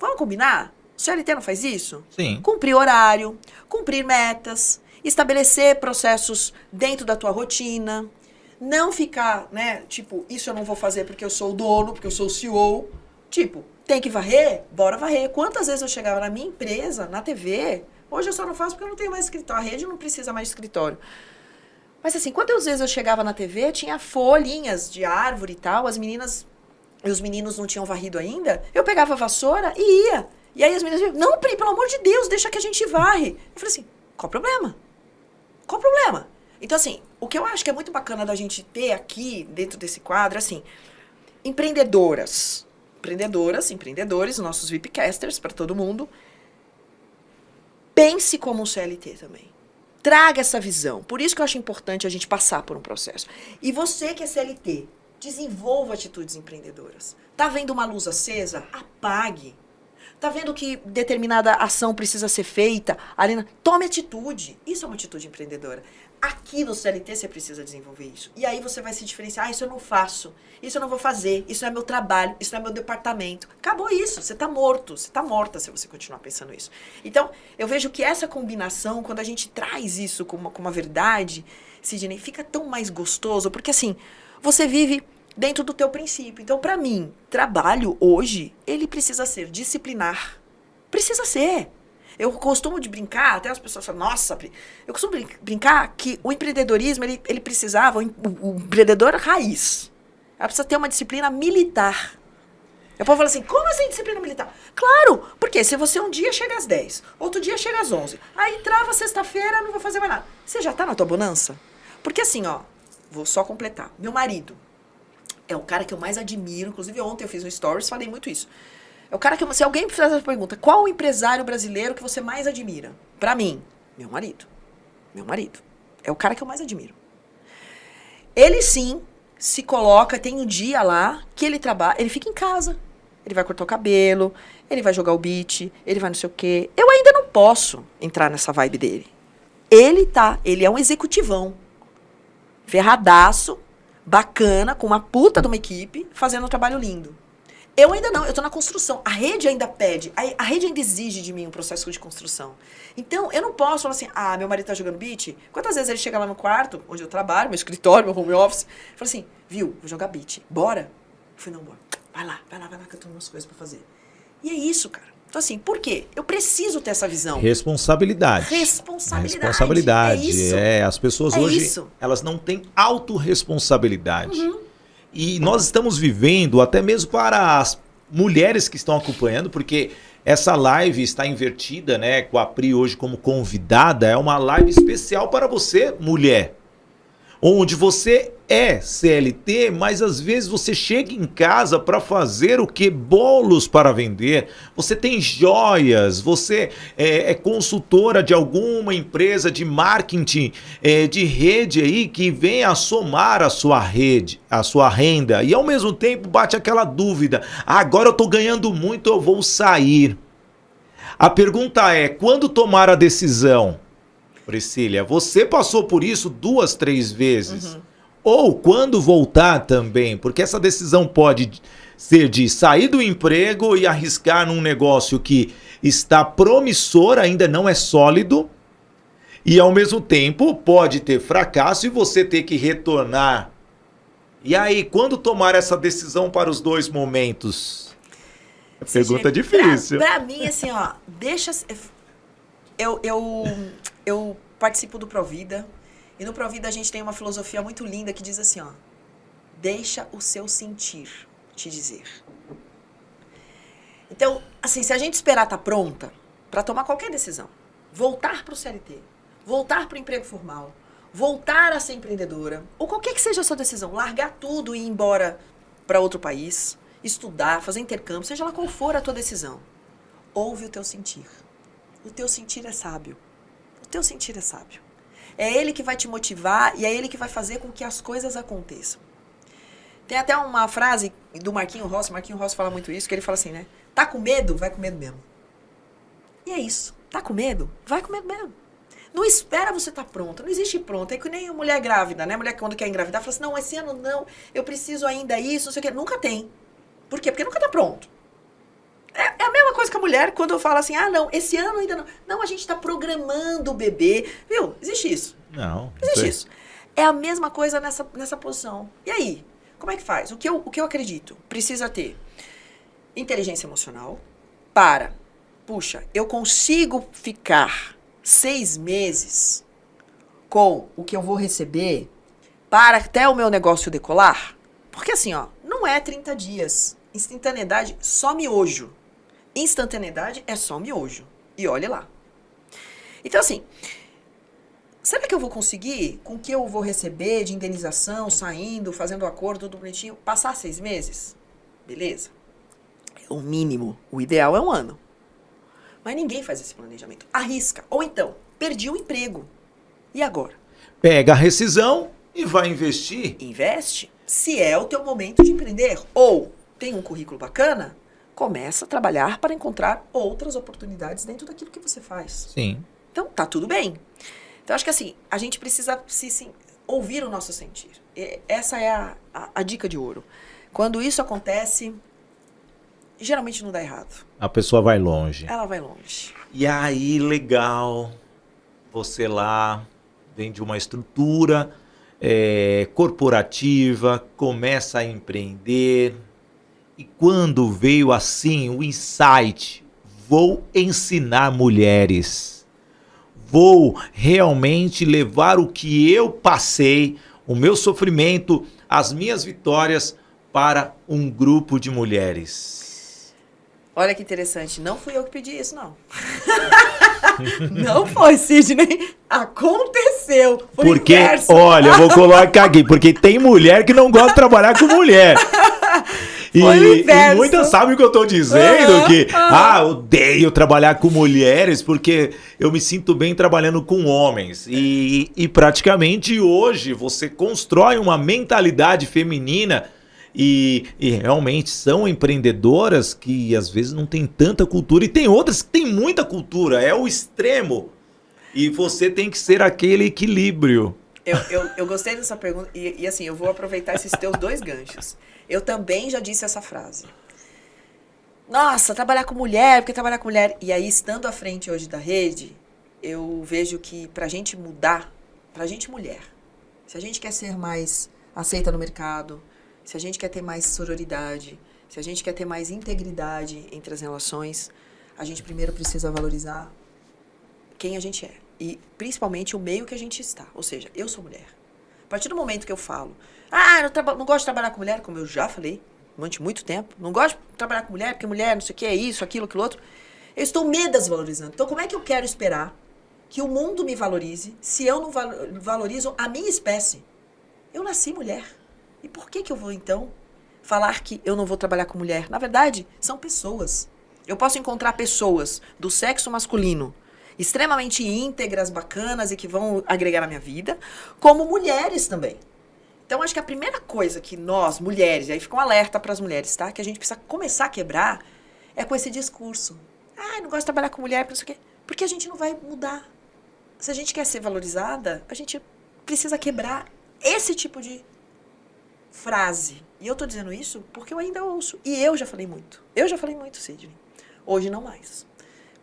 Vamos combinar? O CLT não faz isso? Sim. Cumprir horário, cumprir metas, estabelecer processos dentro da tua rotina, não ficar, né, tipo, isso eu não vou fazer porque eu sou o dono, porque eu sou o CEO. Tipo, tem que varrer? Bora varrer. Quantas vezes eu chegava na minha empresa, na TV, hoje eu só não faço porque eu não tenho mais escritório, a rede não precisa mais de escritório. Mas assim, quantas vezes eu chegava na TV, tinha folhinhas de árvore e tal, as meninas e os meninos não tinham varrido ainda, eu pegava a vassoura e ia. E aí as meninas diziam, não, Pri, pelo amor de Deus, deixa que a gente varre. Eu falei assim, qual o problema? Qual o problema? Então, assim, o que eu acho que é muito bacana da gente ter aqui, dentro desse quadro, assim, empreendedoras. Empreendedoras, empreendedores, nossos VIPcasters, para todo mundo. Pense como um CLT também. Traga essa visão. Por isso que eu acho importante a gente passar por um processo. E você que é CLT, desenvolva atitudes empreendedoras. Tá vendo uma luz acesa? Apague. Tá vendo que determinada ação precisa ser feita? Alina, tome atitude. Isso é uma atitude empreendedora. Aqui no CLT você precisa desenvolver isso. E aí você vai se diferenciar. Ah, isso eu não faço. Isso eu não vou fazer. Isso não é meu trabalho. Isso não é meu departamento. Acabou isso. Você está morto. Você está morta se você continuar pensando isso. Então, eu vejo que essa combinação, quando a gente traz isso como uma, como uma verdade, Sidney, fica tão mais gostoso. Porque assim, você vive dentro do teu princípio. Então, para mim, trabalho hoje, ele precisa ser disciplinar. Precisa ser. Eu costumo de brincar, até as pessoas falam, nossa, eu costumo brin brincar que o empreendedorismo, ele, ele precisava, o, o, empreendedor raiz, ela precisa ter uma disciplina militar. O povo fala assim, como assim disciplina militar? Claro, porque se você um dia chega às 10, outro dia chega às 11, aí trava sexta-feira, não vou fazer mais nada. Você já tá na tua bonança? Porque assim, ó, vou só completar. Meu marido é o cara que eu mais admiro, inclusive ontem eu fiz um stories, falei muito isso. É o cara que, se alguém fizer essa pergunta, qual o empresário brasileiro que você mais admira? Para mim, meu marido. Meu marido. É o cara que eu mais admiro. Ele sim se coloca, tem um dia lá que ele trabalha, ele fica em casa. Ele vai cortar o cabelo, ele vai jogar o beat, ele vai não sei o quê. Eu ainda não posso entrar nessa vibe dele. Ele tá, ele é um executivão. Ferradaço, bacana, com uma puta de uma equipe, fazendo um trabalho lindo. Eu ainda não, eu estou na construção. A rede ainda pede, a, a, rede ainda exige de mim um processo de construção. Então, eu não posso falar assim, ah, meu marido está jogando beat. Quantas vezes ele chega lá no quarto, onde eu trabalho, meu escritório, meu home office, fala assim, viu, vou jogar beat, bora? Eu falei, não, bora. Vai lá, vai lá, vai lá, que eu tenho umas coisas para fazer. E é isso, cara. Então, assim, por quê? Eu preciso ter essa visão. Responsabilidade. Responsabilidade. Responsabilidade. É, isso. é as pessoas é hoje, isso. elas não têm autorresponsabilidade. Uhum. E nós estamos vivendo, até mesmo para as mulheres que estão acompanhando, porque essa live está invertida, né? Com a Pri hoje como convidada. É uma live especial para você, mulher onde você é CLT, mas às vezes você chega em casa para fazer o que? Bolos para vender. Você tem joias, você é, é consultora de alguma empresa de marketing é, de rede aí que vem a somar a sua rede, a sua renda. E ao mesmo tempo bate aquela dúvida: agora eu estou ganhando muito, eu vou sair. A pergunta é: quando tomar a decisão? Priscila, você passou por isso duas, três vezes. Uhum. Ou quando voltar também, porque essa decisão pode ser de sair do emprego e arriscar num negócio que está promissor, ainda não é sólido, e ao mesmo tempo pode ter fracasso e você ter que retornar. E aí, quando tomar essa decisão para os dois momentos? Pergunta difícil. Pra, pra mim, assim, ó, deixa. Eu, eu eu participo do Provida. E no Provida a gente tem uma filosofia muito linda que diz assim, ó. Deixa o seu sentir te dizer. Então, assim, se a gente esperar estar tá pronta para tomar qualquer decisão, voltar para o CLT, voltar para o emprego formal, voltar a ser empreendedora, ou qualquer que seja a sua decisão, largar tudo e ir embora para outro país, estudar, fazer intercâmbio, seja lá qual for a tua decisão, ouve o teu sentir. O teu sentir é sábio teu sentir é sábio. É ele que vai te motivar e é ele que vai fazer com que as coisas aconteçam. Tem até uma frase do Marquinho Rossi, Marquinho Rossi fala muito isso, que ele fala assim, né? Tá com medo? Vai com medo mesmo. E é isso. Tá com medo? Vai com medo mesmo. Não espera você estar tá pronta. Não existe pronta. É que nem mulher grávida, né? Mulher que quando quer engravidar fala assim: não, esse ano não, eu preciso ainda isso, não sei o quê. Nunca tem. Por quê? Porque nunca tá pronto. Coisa que a mulher quando eu falo assim: ah, não, esse ano ainda não. Não, a gente está programando o bebê. Viu? Existe isso. Não. Existe isso. É a mesma coisa nessa, nessa posição. E aí? Como é que faz? O que eu, o que eu acredito? Precisa ter inteligência emocional para, puxa, eu consigo ficar seis meses com o que eu vou receber para até o meu negócio decolar? Porque assim, ó, não é 30 dias. Instantaneidade, só miojo. Instantaneidade é só miojo. E olhe lá. Então, assim, será que eu vou conseguir, com o que eu vou receber de indenização, saindo, fazendo acordo, tudo bonitinho, passar seis meses? Beleza. É o mínimo. O ideal é um ano. Mas ninguém faz esse planejamento. Arrisca. Ou então, perdi o emprego. E agora? Pega a rescisão e vai investir. Investe se é o teu momento de empreender. Ou tem um currículo bacana, começa a trabalhar para encontrar outras oportunidades dentro daquilo que você faz. Sim. Então, tá tudo bem. Então, acho que assim, a gente precisa se, se ouvir o nosso sentir. E essa é a, a, a dica de ouro. Quando isso acontece, geralmente não dá errado. A pessoa vai longe. Ela vai longe. E aí, legal, você lá vem de uma estrutura é, corporativa, começa a empreender. E quando veio assim o insight, vou ensinar mulheres. Vou realmente levar o que eu passei, o meu sofrimento, as minhas vitórias para um grupo de mulheres. Olha que interessante, não fui eu que pedi isso, não. não foi, Sidney. Aconteceu. Foi porque, inverso. olha, eu vou colocar aqui, porque tem mulher que não gosta de trabalhar com mulher. E, e, muitas sabem o que eu estou dizendo, uhum, que, uhum. ah, odeio trabalhar com mulheres porque eu me sinto bem trabalhando com homens. E, e praticamente hoje você constrói uma mentalidade feminina e, e, realmente são empreendedoras que às vezes não tem tanta cultura e tem outras que têm muita cultura, é o extremo. E você tem que ser aquele equilíbrio. Eu, eu, eu gostei dessa pergunta e, e assim, eu vou aproveitar esses teus dois ganchos. Eu também já disse essa frase. Nossa, trabalhar com mulher, porque trabalhar com mulher. E aí, estando à frente hoje da rede, eu vejo que pra gente mudar, pra gente mulher, se a gente quer ser mais aceita no mercado, se a gente quer ter mais sororidade, se a gente quer ter mais integridade entre as relações, a gente primeiro precisa valorizar quem a gente é. E principalmente o meio que a gente está. Ou seja, eu sou mulher. A partir do momento que eu falo, ah, não, não gosto de trabalhar com mulher, como eu já falei durante muito tempo, não gosto de trabalhar com mulher, porque mulher não sei o que, é isso, aquilo, aquilo outro, eu estou me desvalorizando. Então, como é que eu quero esperar que o mundo me valorize se eu não valorizo a minha espécie? Eu nasci mulher. E por que, que eu vou, então, falar que eu não vou trabalhar com mulher? Na verdade, são pessoas. Eu posso encontrar pessoas do sexo masculino extremamente íntegras, bacanas e que vão agregar na minha vida, como mulheres também. Então, acho que a primeira coisa que nós, mulheres, aí fica um alerta para as mulheres, tá? Que a gente precisa começar a quebrar é com esse discurso. Ah, não gosto de trabalhar com mulher, por quê. Porque a gente não vai mudar. Se a gente quer ser valorizada, a gente precisa quebrar esse tipo de frase. E eu tô dizendo isso porque eu ainda ouço. E eu já falei muito. Eu já falei muito, Sidney. Hoje não mais.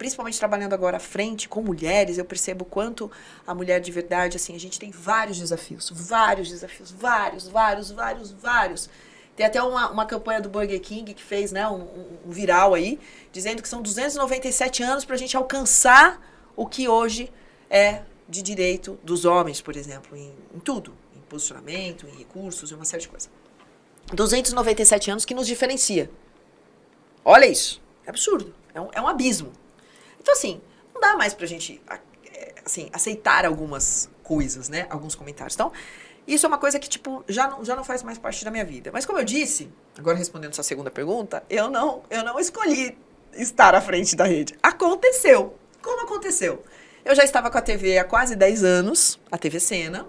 Principalmente trabalhando agora à frente com mulheres, eu percebo quanto a mulher de verdade, assim, a gente tem vários desafios. Vários desafios. Vários, vários, vários, vários. Tem até uma, uma campanha do Burger King que fez né, um, um viral aí, dizendo que são 297 anos para a gente alcançar o que hoje é de direito dos homens, por exemplo, em, em tudo posicionamento, em recursos, em uma série de coisas. 297 anos que nos diferencia. Olha isso. É absurdo. É um, é um abismo. Então, assim, não dá mais pra gente é, assim, aceitar algumas coisas, né? Alguns comentários. Então, isso é uma coisa que, tipo, já não, já não faz mais parte da minha vida. Mas como eu disse, agora respondendo sua segunda pergunta, eu não, eu não escolhi estar à frente da rede. Aconteceu. Como aconteceu? Eu já estava com a TV há quase 10 anos, a TV Cena,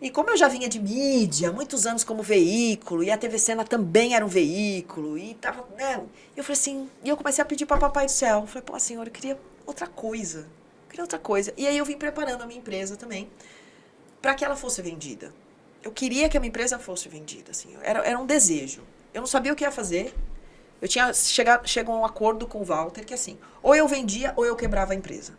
E como eu já vinha de mídia, muitos anos como veículo, e a TV Cena também era um veículo, e tava, né? Eu falei assim, e eu comecei a pedir para papai do céu. Eu falei, pô, senhor, eu queria outra coisa. Eu queria outra coisa. E aí eu vim preparando a minha empresa também para que ela fosse vendida. Eu queria que a minha empresa fosse vendida, assim. Era, era um desejo. Eu não sabia o que ia fazer. Eu tinha chegado, chegou a um acordo com o Walter que assim, ou eu vendia ou eu quebrava a empresa.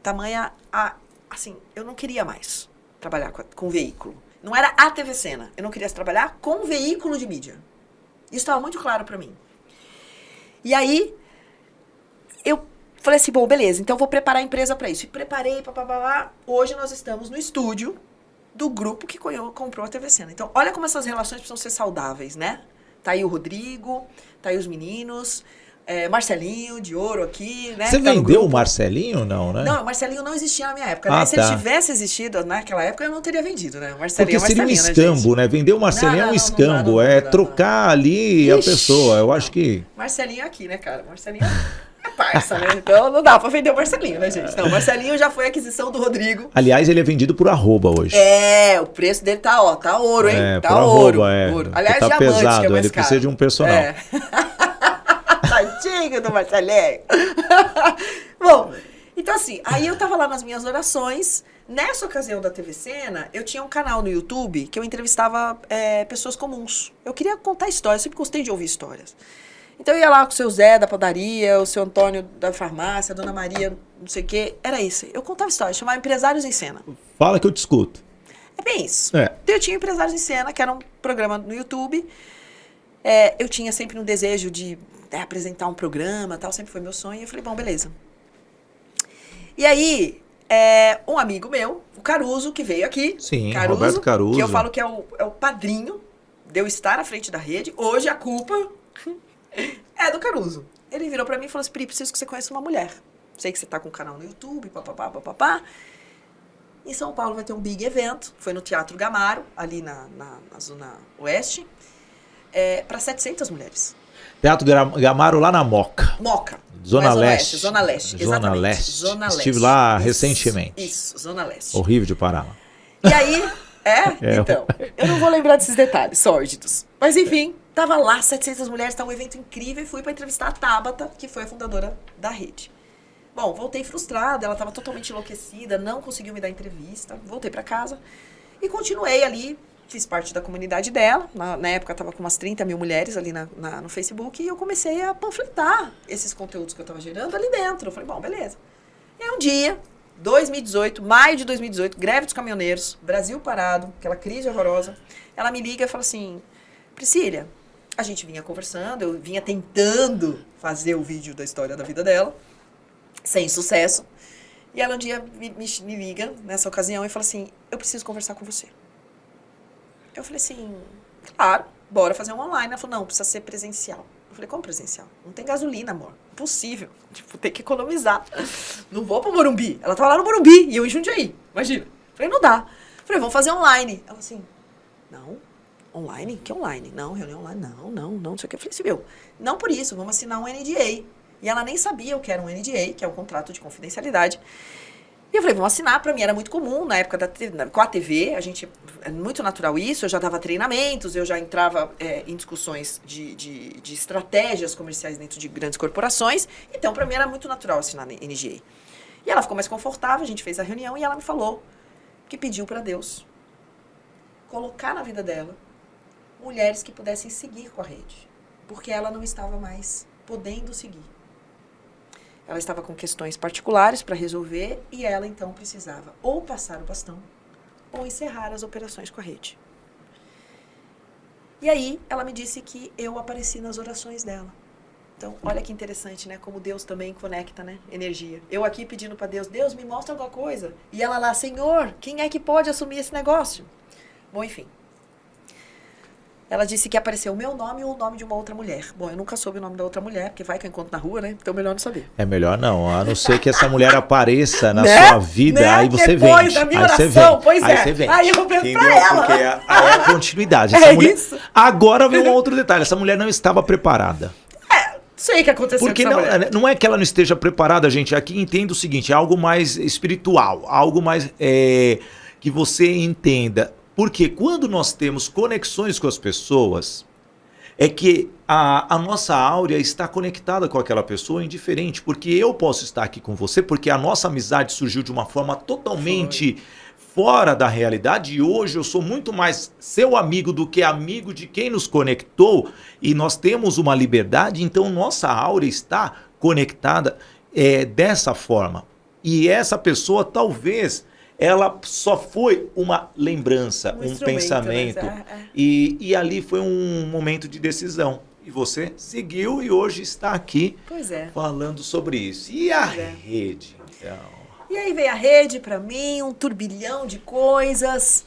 Tamanha a, assim, eu não queria mais trabalhar com, com veículo. Não era a TV Cena. Eu não queria trabalhar com veículo de mídia. Isso estava muito claro para mim. E aí, eu falei assim, bom, beleza, então vou preparar a empresa para isso. E preparei, papapá. Hoje nós estamos no estúdio do grupo que comprou a TV Cena. Então, olha como essas relações precisam ser saudáveis, né? Tá aí o Rodrigo, tá aí os meninos, é, Marcelinho de Ouro aqui, né? Você tá vendeu o Marcelinho não, né? Não, o Marcelinho não existia na minha época. Né? Ah, Se tá. ele tivesse existido naquela época, eu não teria vendido, né? O Marcelinho Porque seria um escambo, né? Vender o Marcelinho não, não, é um escambo, não, é trocar ali Ixi, a pessoa. Eu acho que. Marcelinho aqui, né, cara? Marcelinho é parça, né? Então não dá pra vender o Marcelinho, né, gente? Não, o Marcelinho já foi aquisição do Rodrigo. Aliás, ele é vendido por arroba hoje. É, o preço dele tá, ó, tá ouro, hein? É, tá ouro. Arroba, é. ouro. Aliás, tá diamante, pesado, que é ele caro. precisa de um personal. É. Tadinho do Marcelinho. Bom, então assim, aí eu tava lá nas minhas orações. Nessa ocasião da TV Cena, eu tinha um canal no YouTube que eu entrevistava é, pessoas comuns. Eu queria contar histórias, eu sempre gostei de ouvir histórias. Então eu ia lá com o seu Zé da padaria, o seu Antônio da farmácia, a dona Maria, não sei o quê. Era isso. Eu contava histórias, chamava Empresários em Cena. Fala que eu te escuto. É bem isso. É. Então eu tinha Empresários em Cena, que era um programa no YouTube. É, eu tinha sempre um desejo de né, apresentar um programa tal, sempre foi meu sonho. Eu falei, bom, beleza. E aí, é, um amigo meu, o Caruso, que veio aqui. Sim, Caruso, Roberto Caruso. Que eu falo que é o, é o padrinho de eu estar à frente da rede. Hoje a culpa é do Caruso. Ele virou para mim e falou assim, Pri, preciso que você conheça uma mulher. Sei que você tá com um canal no YouTube, papapá, papapá. Em São Paulo vai ter um big evento. Foi no Teatro Gamaro, ali na, na, na Zona Oeste. É, para 700 mulheres. Teatro Gamaro lá na Moca. Moca. Zona, Leste. Zona Leste. Zona Leste. Zona Leste. Estive lá isso, recentemente. Isso, Zona Leste. Horrível de parar lá. E aí, é? é? Então, eu não vou lembrar desses detalhes sórdidos. Mas enfim, tava lá, 700 mulheres, tá um evento incrível e fui para entrevistar a Tabata, que foi a fundadora da rede. Bom, voltei frustrada, ela estava totalmente enlouquecida, não conseguiu me dar entrevista, voltei para casa e continuei ali fiz parte da comunidade dela. Na, na época estava com umas 30 mil mulheres ali na, na, no Facebook e eu comecei a panfletar esses conteúdos que eu estava gerando ali dentro. Eu falei, bom, beleza. E aí um dia, 2018, maio de 2018, greve dos caminhoneiros, Brasil parado, aquela crise horrorosa. Ela me liga e fala assim: Priscila, a gente vinha conversando, eu vinha tentando fazer o vídeo da história da vida dela, sem sucesso. E ela um dia me, me, me liga nessa ocasião e fala assim: Eu preciso conversar com você. Eu falei assim, claro, bora fazer um online. Ela falou, não, precisa ser presencial. Eu falei, como presencial? Não tem gasolina, amor. Impossível. Tipo, tem que economizar. Não vou pro Morumbi. Ela tava lá no Morumbi e eu em Jundiaí. Imagina. Eu falei, não dá. Eu falei, vamos fazer online. Ela assim, não, online? Que online? Não, reunião online? Não, não, não, não sei o que. Eu falei assim, meu, não por isso, vamos assinar um NDA. E ela nem sabia o que era um NDA, que é o contrato de confidencialidade. E eu falei, vamos assinar. Para mim era muito comum na época da com a TV, a gente é muito natural isso. Eu já dava treinamentos, eu já entrava é, em discussões de, de, de, estratégias comerciais dentro de grandes corporações. Então, para mim era muito natural assinar NGA. E ela ficou mais confortável, a gente fez a reunião e ela me falou que pediu para Deus colocar na vida dela mulheres que pudessem seguir com a rede, porque ela não estava mais podendo seguir. Ela estava com questões particulares para resolver e ela então precisava ou passar o bastão ou encerrar as operações com a rede. E aí ela me disse que eu apareci nas orações dela. Então, olha que interessante, né? Como Deus também conecta, né? Energia. Eu aqui pedindo para Deus, Deus me mostra alguma coisa. E ela lá, Senhor, quem é que pode assumir esse negócio? Bom, enfim, ela disse que apareceu o meu nome ou o nome de uma outra mulher. Bom, eu nunca soube o nome da outra mulher, porque vai que eu encontro na rua, né? Então melhor não saber. É melhor não, a não ser que essa mulher apareça na né? sua vida, né? aí você Depois vende. Da minha oração, aí você vende. Pois aí é. Você vende. Aí eu vou pensar pra ela. Porque aí é a continuidade. Essa é mulher... isso. Agora vem um outro detalhe, essa mulher não estava preparada. É, sei que aconteceu Porque não, não é que ela não esteja preparada, gente. Aqui entenda o seguinte: é algo mais espiritual, algo mais é, que você entenda Porque quando nós temos conexões com as pessoas, é que a, a nossa áurea está conectada com aquela pessoa indiferente. Porque eu posso estar aqui com você, porque a nossa amizade surgiu de uma forma totalmente Foi. fora da realidade. E hoje eu sou muito mais seu amigo do que amigo de quem nos conectou. E nós temos uma liberdade, então nossa áurea está conectada é, dessa forma. E essa pessoa talvez ela só foi uma lembrança, um, um pensamento. É, é. E, e ali foi um momento de decisão. E você seguiu e hoje está aqui é. falando sobre isso. E a é. rede, então? E aí veio a rede para mim, um turbilhão de coisas,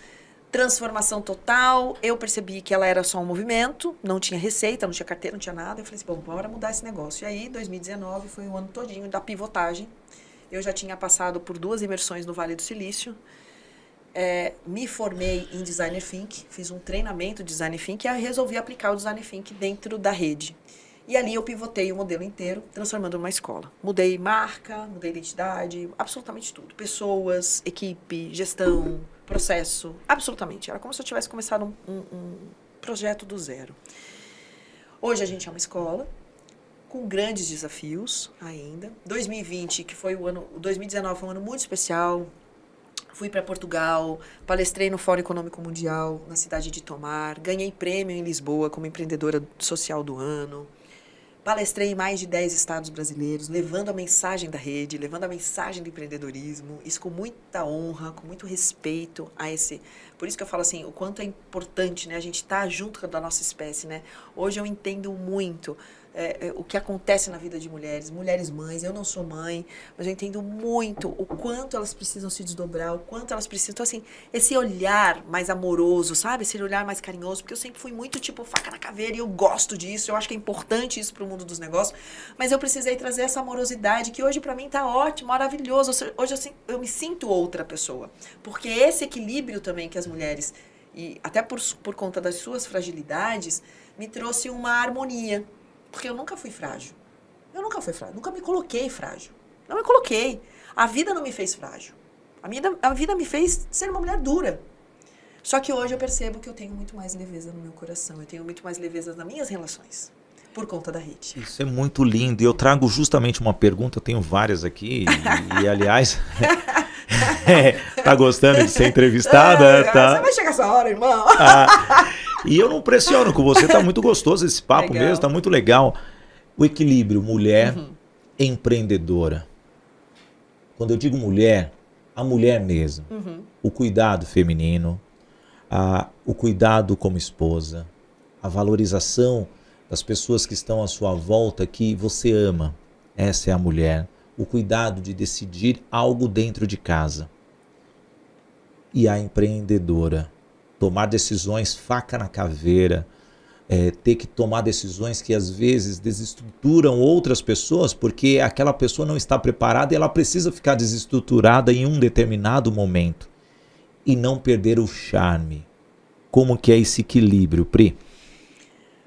transformação total. Eu percebi que ela era só um movimento, não tinha receita, não tinha carteira, não tinha nada. Eu falei assim, bom, bora mudar esse negócio. E aí, 2019 foi o ano todinho da pivotagem eu já tinha passado por duas imersões no Vale do Silício. É, me formei em Designer Think, fiz um treinamento de Designer Think e resolvi aplicar o Designer Think dentro da rede. E ali eu pivotei o modelo inteiro, transformando numa escola. Mudei marca, mudei identidade, absolutamente tudo. Pessoas, equipe, gestão, processo, absolutamente. Era como se eu tivesse começado um, um, um projeto do zero. Hoje a gente é uma escola, com grandes desafios ainda. 2020, que foi o ano, 2019 foi um ano muito especial. Fui para Portugal, palestrei no Fórum Econômico Mundial, na cidade de Tomar, ganhei prêmio em Lisboa como empreendedora social do ano. Palestrei em mais de 10 estados brasileiros, levando a mensagem da rede, levando a mensagem do empreendedorismo, isso com muita honra, com muito respeito a esse. Por isso que eu falo assim, o quanto é importante, né, a gente estar tá junto da nossa espécie, né? Hoje eu entendo muito é, é, o que acontece na vida de mulheres, mulheres mães. Eu não sou mãe, mas eu entendo muito o quanto elas precisam se desdobrar, o quanto elas precisam. Então, assim, esse olhar mais amoroso, sabe? Esse olhar mais carinhoso, porque eu sempre fui muito tipo faca na caveira e eu gosto disso. Eu acho que é importante isso para o mundo dos negócios. Mas eu precisei trazer essa amorosidade que hoje para mim tá ótimo, maravilhoso. Hoje assim, eu me sinto outra pessoa. Porque esse equilíbrio também que as mulheres, e até por, por conta das suas fragilidades, me trouxe uma harmonia porque eu nunca fui frágil. Eu nunca fui frágil. Nunca me coloquei frágil. Não me coloquei. A vida não me fez frágil. A, minha, a vida me fez ser uma mulher dura. Só que hoje eu percebo que eu tenho muito mais leveza no meu coração. Eu tenho muito mais leveza nas minhas relações. Por conta da rede. Isso é muito lindo. E eu trago justamente uma pergunta. Eu tenho várias aqui. E, e aliás. é, tá gostando de ser entrevistada? É, tá? Você vai chegar essa hora, irmão. Ah, e eu não pressiono com você, tá muito gostoso esse papo legal. mesmo, tá muito legal. O equilíbrio, mulher uhum. empreendedora. Quando eu digo mulher, a mulher mesmo. Uhum. O cuidado feminino, a, o cuidado como esposa, a valorização das pessoas que estão à sua volta que você ama. Essa é a mulher. O cuidado de decidir algo dentro de casa. E a empreendedora tomar decisões faca na caveira, é, ter que tomar decisões que às vezes desestruturam outras pessoas, porque aquela pessoa não está preparada e ela precisa ficar desestruturada em um determinado momento e não perder o charme. Como que é esse equilíbrio, Pri?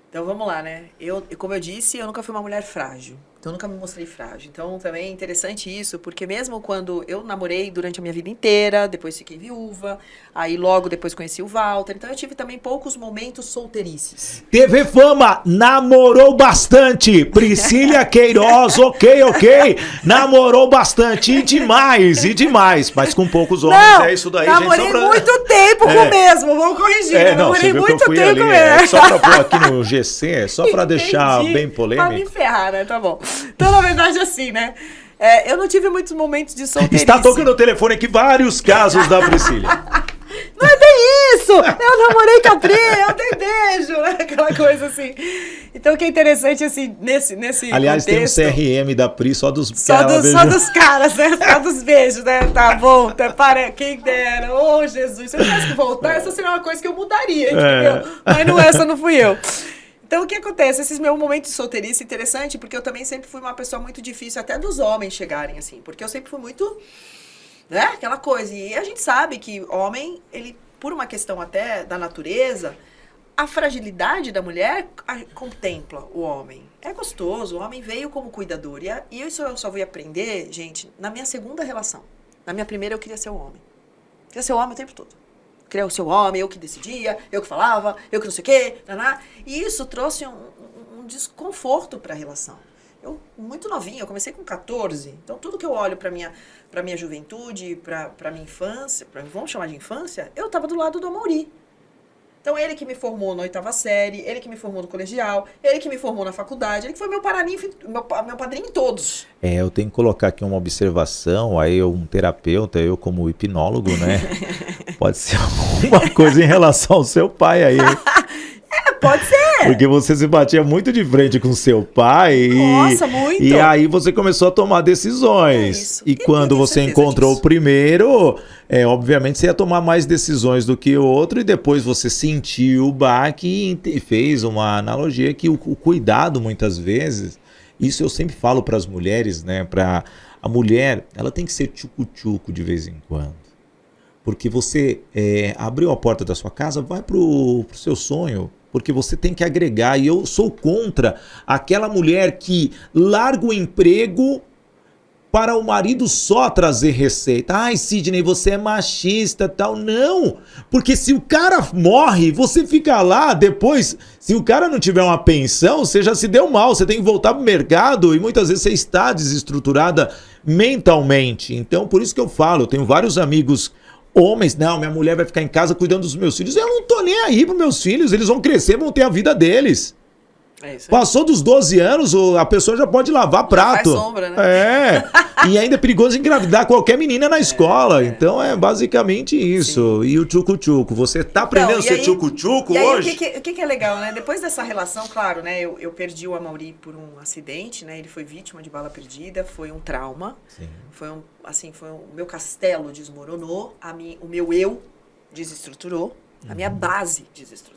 Então vamos lá, né? Eu, como eu disse, eu nunca fui uma mulher frágil. Então, eu nunca me mostrei frágil. Então, também é interessante isso, porque mesmo quando eu namorei durante a minha vida inteira, depois fiquei viúva, aí logo depois conheci o Walter, então eu tive também poucos momentos solteirices. Teve fama, namorou bastante. Priscila Queiroz, ok, ok. Namorou bastante e demais, e demais. Mas com poucos homens, Não, é isso daí, namorei gente. Namorei muito tempo é. com o mesmo, vamos corrigir. É, não, namorei muito tempo ali, mesmo. É, só pra pôr aqui no GC, é só pra deixar bem polêmico. Pra me ferrar, né? Tá bom. Então, na verdade, assim, né? É, eu não tive muitos momentos de solteirice. Está tocando o telefone aqui vários casos da Priscila. Não é bem isso! Eu namorei com a Pri, eu dei beijo, né? Aquela coisa assim. Então, o que é interessante, assim, nesse, nesse Aliás, contexto, tem um CRM da Pri só dos Só, do, só dos caras, né? Só dos beijos, né? Tá bom, tá, para, quem dera. Ô, oh, Jesus, se eu tivesse que voltar, essa seria uma coisa que eu mudaria, entendeu? É. Mas não, essa não fui eu. Então, o que acontece? Esses meus momentos de solteirice, interessante, porque eu também sempre fui uma pessoa muito difícil, até dos homens chegarem assim, porque eu sempre fui muito, né, aquela coisa. E a gente sabe que homem, ele, por uma questão até da natureza, a fragilidade da mulher contempla o homem. É gostoso, o homem veio como cuidador. E, e isso eu só vou aprender, gente, na minha segunda relação. Na minha primeira eu queria ser o homem. Queria ser o homem o tempo todo. Criar o seu homem, eu que decidia, eu que falava, eu que não sei o quê, naná. e isso trouxe um, um, um desconforto para a relação. Eu, muito novinha, eu comecei com 14, então tudo que eu olho para minha para minha juventude, para minha infância, pra, vamos chamar de infância, eu estava do lado do Amaury. Então, ele que me formou na oitava série, ele que me formou no colegial, ele que me formou na faculdade, ele que foi meu, paraninho, meu, meu padrinho em todos. É, eu tenho que colocar aqui uma observação, aí eu, um terapeuta, eu como hipnólogo, né? Pode ser alguma coisa em relação ao seu pai aí. é, pode ser. Porque você se batia muito de frente com seu pai. Nossa, muito. E aí você começou a tomar decisões. É e, e quando você encontrou disso. o primeiro, é, obviamente você ia tomar mais decisões do que o outro. E depois você sentiu o baque e fez uma analogia que o, o cuidado, muitas vezes, isso eu sempre falo para as mulheres, né? Para a mulher, ela tem que ser tchucu-tchucu de vez em quando. Porque você é, abriu a porta da sua casa, vai pro, pro seu sonho, porque você tem que agregar. E eu sou contra aquela mulher que larga o emprego para o marido só trazer receita. Ai, Sidney, você é machista, tal. Não, porque se o cara morre, você fica lá depois. Se o cara não tiver uma pensão, você já se deu mal. Você tem que voltar para o mercado e muitas vezes você está desestruturada mentalmente. Então, por isso que eu falo, eu tenho vários amigos Homens, não, minha mulher vai ficar em casa cuidando dos meus filhos. Eu não tô nem aí pros meus filhos, eles vão crescer, vão ter a vida deles. É Passou dos 12 anos, a pessoa já pode lavar prato. Faz sombra, né? É. e ainda é perigoso engravidar qualquer menina na é, escola. É. Então é basicamente isso. Sim. E o tchucu-tchucu. Você tá aprendendo então, a ser tchucu-tchucu hoje? O, que, que, o que, é legal, né? Depois dessa relação, claro, né? Eu, eu perdi o Amauri por um acidente, né? Ele foi vítima de bala perdida, foi um trauma. Sim. Foi um, assim, foi um, o meu castelo desmoronou, a mim, o meu eu desestruturou, a minha uhum. base desestruturou.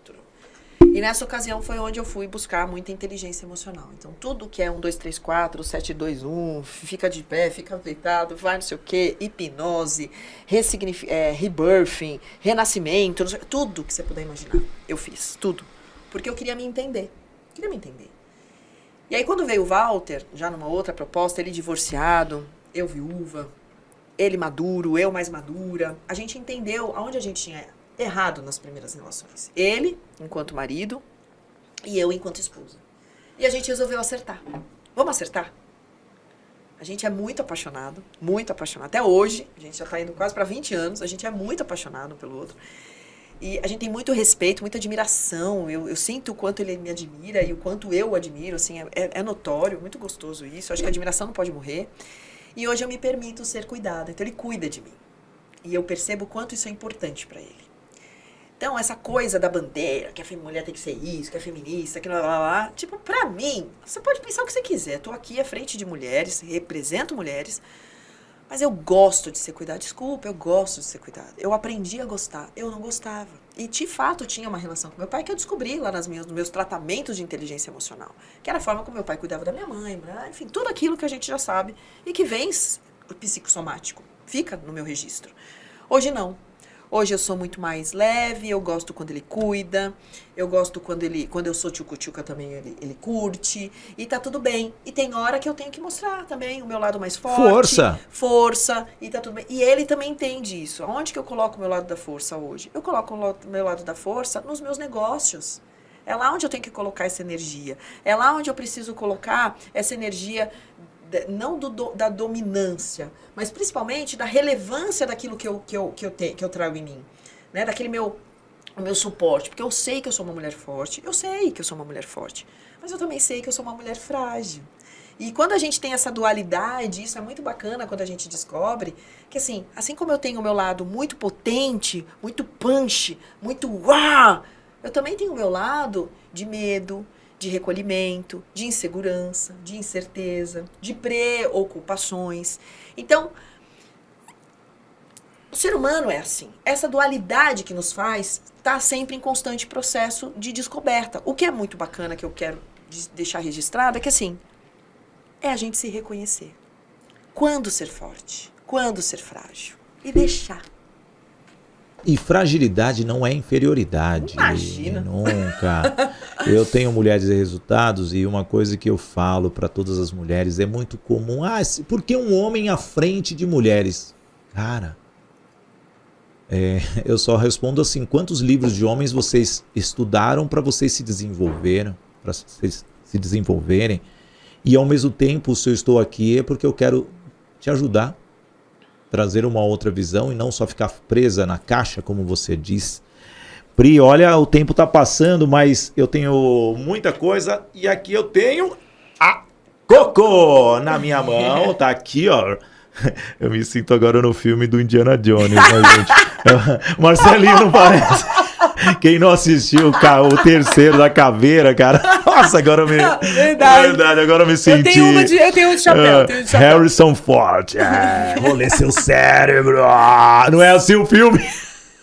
E nessa ocasião foi onde eu fui buscar muita inteligência emocional. Então, tudo que é 1, 2, 3, 4, 7, 2, 1, fica de pé, fica deitado, vai não sei o quê, hipnose, é, rebirthing, renascimento, sei, tudo que você puder imaginar, eu fiz, tudo. Porque eu queria me entender. Queria me entender. E aí, quando veio o Walter, já numa outra proposta, ele divorciado, eu viúva, ele maduro, eu mais madura, a gente entendeu aonde a gente tinha errado nas primeiras relações. Ele, enquanto marido, e eu, enquanto esposa. E a gente resolveu acertar. Vamos acertar? A gente é muito apaixonado, muito apaixonado. Até hoje, a gente já está indo quase para 20 anos, a gente é muito apaixonado pelo outro. E a gente tem muito respeito, muita admiração. Eu, eu sinto o quanto ele me admira e o quanto eu o admiro. Assim, é, é notório, muito gostoso isso. Eu acho que a admiração não pode morrer. E hoje eu me permito ser cuidada. Então ele cuida de mim. E eu percebo o quanto isso é importante para ele. Então, essa coisa da bandeira, que a mulher tem que ser isso, que é feminista, que lá, lá, lá. Tipo, pra mim, você pode pensar o que você quiser. Tô aqui à frente de mulheres, represento mulheres, mas eu gosto de ser cuidada. Desculpa, eu gosto de ser cuidada. Eu aprendi a gostar. Eu não gostava. E, de fato, tinha uma relação com meu pai que eu descobri lá nas minhas, nos meus tratamentos de inteligência emocional. Que era a forma como meu pai cuidava da minha mãe, enfim, tudo aquilo que a gente já sabe e que vem psicossomático. Fica no meu registro. Hoje não. Hoje eu sou muito mais leve, eu gosto quando ele cuida, eu gosto quando ele, quando eu sou tchucu-tchuca também ele, ele curte, e tá tudo bem. E tem hora que eu tenho que mostrar também o meu lado mais forte. Força! Força, e tá tudo bem. E ele também entende isso. Onde que eu coloco o meu lado da força hoje? Eu coloco o meu lado da força nos meus negócios. É lá onde eu tenho que colocar essa energia. É lá onde eu preciso colocar essa energia não do, da dominância, mas principalmente da relevância daquilo que eu, que eu, que eu, te, que eu trago em mim. Né? Daquele meu, o meu suporte. Porque eu sei que eu sou uma mulher forte, eu sei que eu sou uma mulher forte, mas eu também sei que eu sou uma mulher frágil. E quando a gente tem essa dualidade, isso é muito bacana quando a gente descobre que assim, assim como eu tenho o meu lado muito potente, muito punch, muito uau, eu também tenho o meu lado de medo, de recolhimento, de insegurança, de incerteza, de preocupações. Então, o ser humano é assim. Essa dualidade que nos faz está sempre em constante processo de descoberta. O que é muito bacana que eu quero deixar registrado é que assim, é a gente se reconhecer. Quando ser forte, quando ser frágil e deixar e fragilidade não é inferioridade. Imagina. Nunca. eu tenho mulheres e resultados e uma coisa que eu falo para todas as mulheres é muito comum. Ah, por que um homem à frente de mulheres? Cara, É, eu só respondo assim: quantos livros de homens vocês estudaram para vocês se desenvolverem, para vocês se desenvolverem? E ao mesmo tempo, se eu estou aqui é porque eu quero te ajudar, trazer uma outra visão e não só ficar presa na caixa, como você diz. Pri, olha, o tempo está passando, mas eu tenho muita coisa e aqui eu tenho a Coco na minha mão, tá aqui, ó. Eu me sinto agora no filme do Indiana Jones, né, gente? Marcelinho não parece. Quem não assistiu o terceiro da caveira, cara. Nossa, agora eu me. Verdade. Verdade, agora eu me senti. Eu tenho uma de, eu tenho um de chapéu, uh, tenho de chapéu. Harrison Ford. É, vou ler seu cérebro. Ah, não é assim o filme?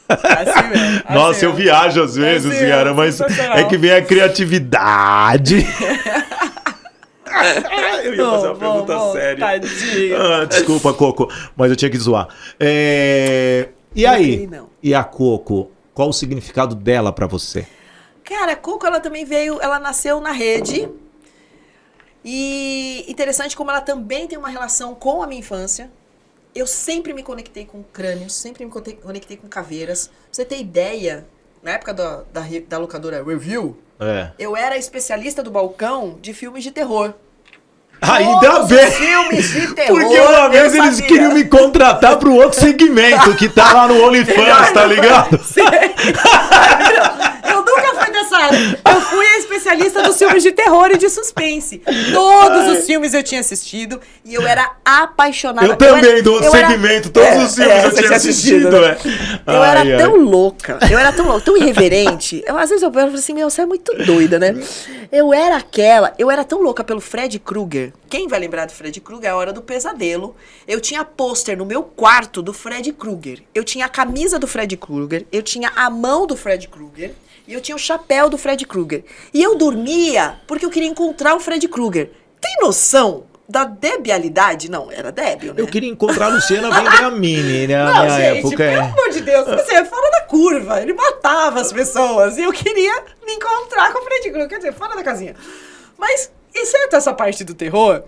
Assim mesmo, assim Nossa, eu viajo às vezes, assim cara, mas é que vem a criatividade. eu ia fazer uma bom, pergunta bom, séria. Ah, desculpa, Coco, mas eu tinha que zoar. É... E aí? E a Coco? Qual o significado dela para você? Cara, a Coco, ela também veio, ela nasceu na rede. E interessante como ela também tem uma relação com a minha infância. Eu sempre me conectei com crânios, sempre me conectei com caveiras. Pra você ter ideia, na época da, da, da locadora Review, é. eu era especialista do balcão de filmes de terror. Ainda bem! Porque uma vez eles sabia. queriam me contratar para o outro segmento que tá lá no OnlyFans, tá ligado? Sim. Eu área. Eu fui a especialista dos filmes de terror e de suspense. Todos Ai. os filmes eu tinha assistido e eu era apaixonada. Eu também, do outro segmento, todos é, os filmes é, eu tinha assistido. né? Eu ai, era ai. tão louca, eu era tão louca, tão irreverente. Eu, às vezes eu falo assim, meu, você é muito doida, né? Eu era aquela, eu era tão louca pelo Fred Krueger. Quem vai lembrar do Fred Krueger? É a hora do pesadelo. Eu tinha pôster no meu quarto do Fred Krueger. Eu tinha a camisa do Fred Krueger, eu tinha a mão do Fred Krueger. E eu tinha o chapéu do Fred Krueger. E eu dormia porque eu queria encontrar o Fred Krueger. Tem noção da debialidade? Não, era débil, né? Eu queria encontrar a Luciana Vendramini, né? Na minha gente, época. Pelo é. amor de Deus, você é fora da curva. Ele matava as pessoas. E eu queria me encontrar com o Fred Krueger. Quer dizer, fora da casinha. Mas, exceto essa parte do terror,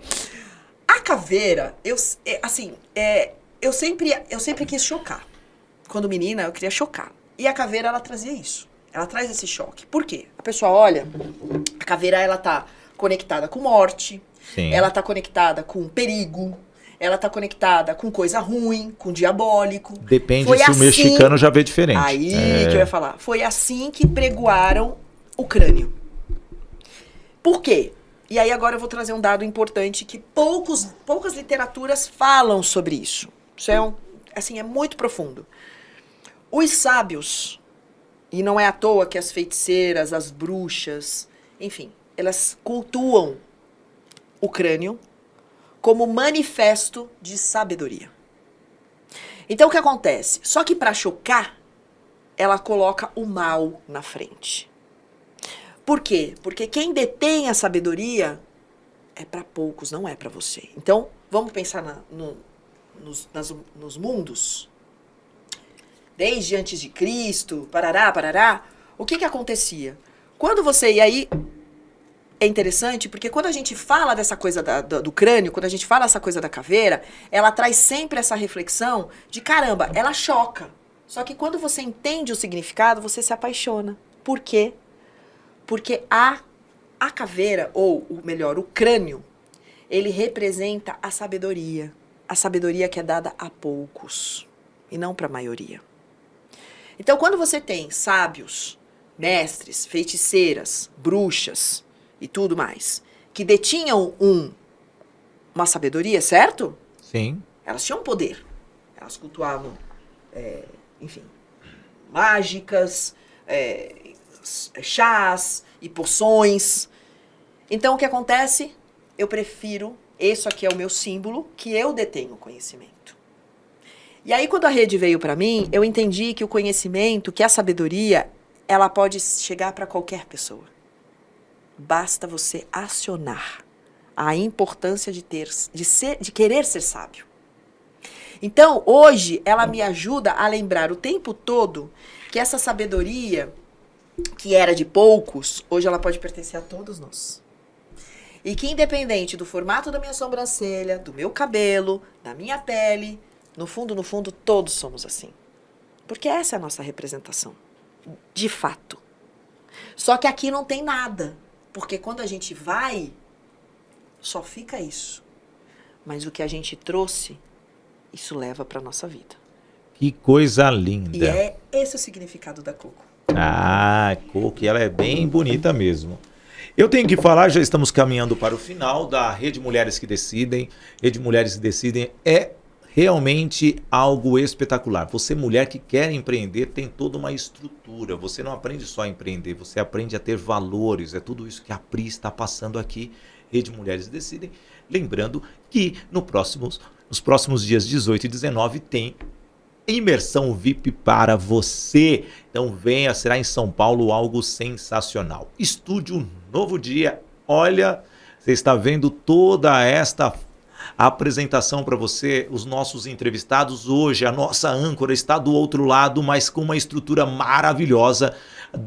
a caveira, eu, é, assim, é, eu, sempre, eu sempre quis chocar. Quando menina, eu queria chocar. E a caveira, ela trazia isso. Ela traz esse choque. Por quê? A pessoa olha, a caveira ela tá conectada com morte, Sim. ela tá conectada com perigo, ela tá conectada com coisa ruim, com diabólico. Depende Foi se assim, o mexicano já vê diferente. Aí é. que eu ia falar. Foi assim que pregoaram o crânio. Por quê? E aí agora eu vou trazer um dado importante que poucos, poucas literaturas falam sobre isso. Isso é um, assim, é muito profundo. Os sábios e não é à toa que as feiticeiras, as bruxas, enfim, elas cultuam o crânio como manifesto de sabedoria. Então o que acontece? Só que para chocar, ela coloca o mal na frente. Por quê? Porque quem detém a sabedoria é para poucos, não é para você. Então, vamos pensar na, no, nos, nas, nos mundos desde antes de Cristo, parará, parará, o que que acontecia? Quando você, e aí é interessante, porque quando a gente fala dessa coisa da, do, do crânio, quando a gente fala essa coisa da caveira, ela traz sempre essa reflexão de caramba, ela choca. Só que quando você entende o significado, você se apaixona. Por quê? Porque a, a caveira, ou o melhor, o crânio, ele representa a sabedoria. A sabedoria que é dada a poucos e não para a maioria. Então, quando você tem sábios, mestres, feiticeiras, bruxas e tudo mais, que detinham um, uma sabedoria, certo? Sim. Elas tinham poder. Elas cultuavam, é, enfim, mágicas, é, chás e poções. Então, o que acontece? Eu prefiro, isso aqui é o meu símbolo, que eu detenho conhecimento. E aí, quando a rede veio para mim, eu entendi que o conhecimento, que a sabedoria, ela pode chegar para qualquer pessoa. Basta você acionar a importância de ter, de ser, de querer ser sábio. Então, hoje, ela me ajuda a lembrar o tempo todo que essa sabedoria, que era de poucos, hoje ela pode pertencer a todos nós. E que independente do formato da minha sobrancelha, do meu cabelo, da minha pele, no fundo, no fundo, todos somos assim. Porque essa é a nossa representação, de fato. Só que aqui não tem nada, porque quando a gente vai, só fica isso. Mas o que a gente trouxe, isso leva para nossa vida. Que coisa linda. E é esse o significado da Coco. Ah, Coco, ela é bem bonita mesmo. Eu tenho que falar, já estamos caminhando para o final da Rede Mulheres que Decidem. Rede Mulheres que Decidem é realmente algo espetacular. Você, mulher que quer empreender, tem toda uma estrutura. Você não aprende só a empreender, você aprende a ter valores. É tudo isso que a Pri está passando aqui. Rede Mulheres Decidem. Lembrando que no próximos, nos próximos dias 18 e 19 tem imersão VIP para você. Então venha, será em São Paulo algo sensacional. Estúdio Novo Dia. Olha, você está vendo toda esta apresentação para você, os nossos entrevistados hoje, a nossa âncora está do outro lado, mas com uma estrutura maravilhosa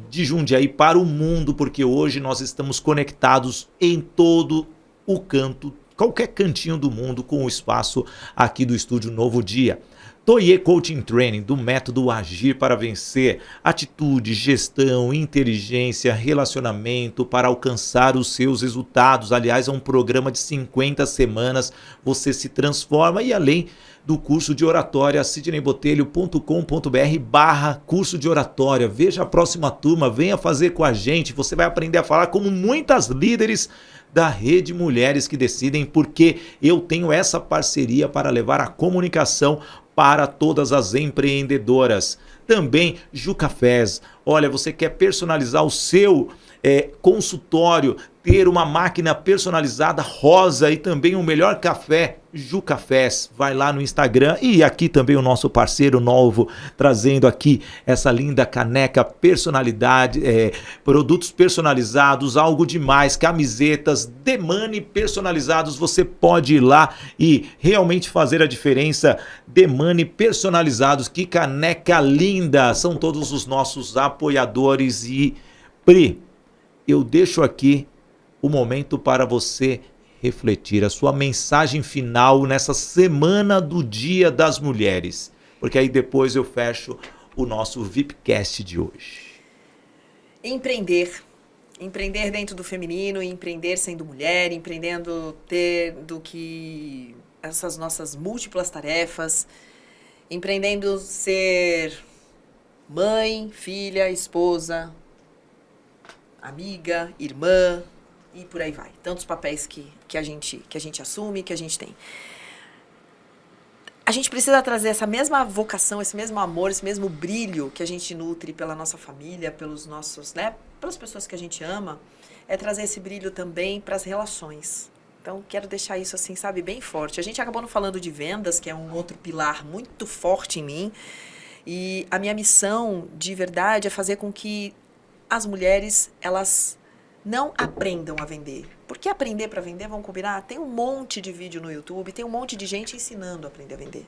de Jundiaí para o mundo, porque hoje nós estamos conectados em todo o canto, qualquer cantinho do mundo com o espaço aqui do estúdio Novo Dia. Toye Coaching Training, do método Agir para Vencer, atitude, gestão, inteligência, relacionamento para alcançar os seus resultados. Aliás, é um programa de 50 semanas, você se transforma e além do curso de oratória, sidneybotelho.com.br barra curso de oratória. Veja a próxima turma, venha fazer com a gente, você vai aprender a falar como muitas líderes da Rede Mulheres que Decidem, porque eu tenho essa parceria para levar a comunicação para todas as empreendedoras. Também Jucafés. Olha, você quer personalizar o seu é, consultório, ter uma máquina personalizada rosa e também o melhor café, Jucafés. Vai lá no Instagram e aqui também o nosso parceiro novo trazendo aqui essa linda caneca personalidade, é, produtos personalizados, algo demais, camisetas, demane personalizados. Você pode ir lá e realmente fazer a diferença. Demane personalizados, que caneca linda! São todos os nossos apoiadores e Pri, eu deixo aqui o momento para você refletir a sua mensagem final nessa semana do Dia das Mulheres, porque aí depois eu fecho o nosso VIPcast de hoje. Empreender. Empreender dentro do feminino, empreender sendo mulher, empreendendo ter do que essas nossas múltiplas tarefas, empreendendo ser mãe, filha, esposa, amiga, irmã e por aí vai. Tantos papéis que, que, a gente, que a gente assume, que a gente tem. A gente precisa trazer essa mesma vocação, esse mesmo amor, esse mesmo brilho que a gente nutre pela nossa família, pelos nossos, né, pelas pessoas que a gente ama, é trazer esse brilho também para as relações. Então, quero deixar isso assim, sabe, bem forte. A gente acabou não falando de vendas, que é um outro pilar muito forte em mim. E a minha missão, de verdade, é fazer com que as mulheres elas não aprendam a vender. Porque aprender para vender, vamos combinar? Tem um monte de vídeo no YouTube, tem um monte de gente ensinando a aprender a vender.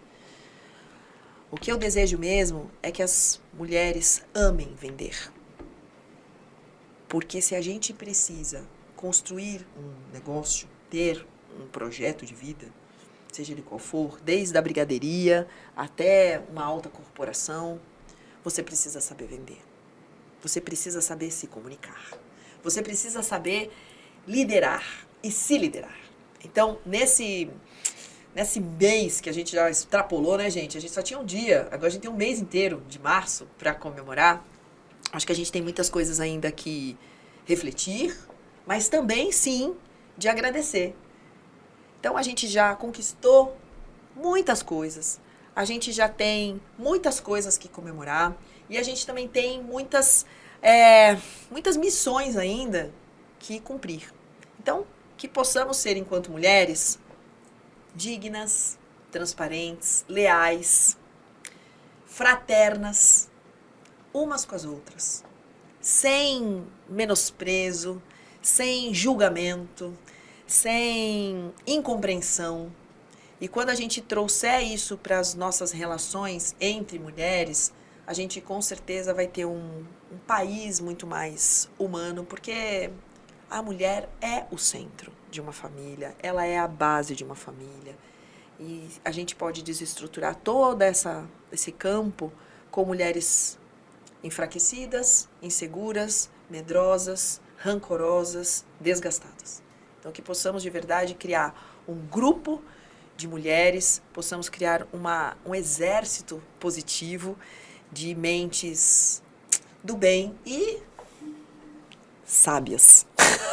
O que eu desejo mesmo é que as mulheres amem vender. Porque se a gente precisa construir um negócio, ter um projeto de vida, seja ele qual for, desde a brigadeiria até uma alta corporação, você precisa saber vender. Você precisa saber se comunicar. Você precisa saber liderar e se liderar. Então, nesse nesse mês que a gente já extrapolou, né, gente? A gente só tinha um dia, agora a gente tem um mês inteiro de março para comemorar. Acho que a gente tem muitas coisas ainda que refletir, mas também, sim, de agradecer. Então, a gente já conquistou muitas coisas. A gente já tem muitas coisas que comemorar. E a gente também tem muitas, é, muitas missões ainda que cumprir. Então, que possamos ser, enquanto mulheres, dignas, transparentes, leais, fraternas, umas com as outras, sem menosprezo, sem julgamento, sem incompreensão. E quando a gente trouxer isso para as nossas relações entre mulheres, a gente com certeza vai ter um, um país muito mais humano, porque a mulher é o centro de uma família, ela é a base de uma família. E a gente pode desestruturar todo essa, esse campo com mulheres enfraquecidas, inseguras, medrosas, rancorosas, desgastadas. Então, que possamos de verdade criar um grupo de mulheres, possamos criar uma, um exército positivo de mentes do bem e sábias.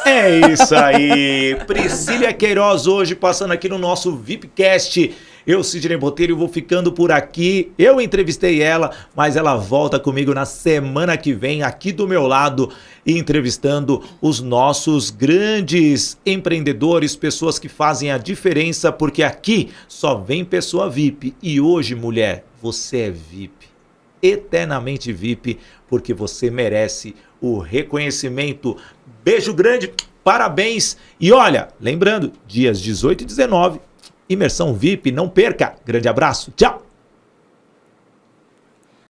É isso aí. Priscília Queiroz hoje passando aqui no nosso VIPcast. Eu, Sidney Botelho, vou ficando por aqui. Eu entrevistei ela, mas ela volta comigo na semana que vem, aqui do meu lado, entrevistando os nossos grandes empreendedores, pessoas que fazem a diferença, porque aqui só vem pessoa VIP. E hoje, mulher, você é VIP. Eternamente VIP, porque você merece o reconhecimento. Beijo grande, parabéns. E olha, lembrando, dias 18 e 19 Imersão VIP, não perca. Grande abraço, tchau!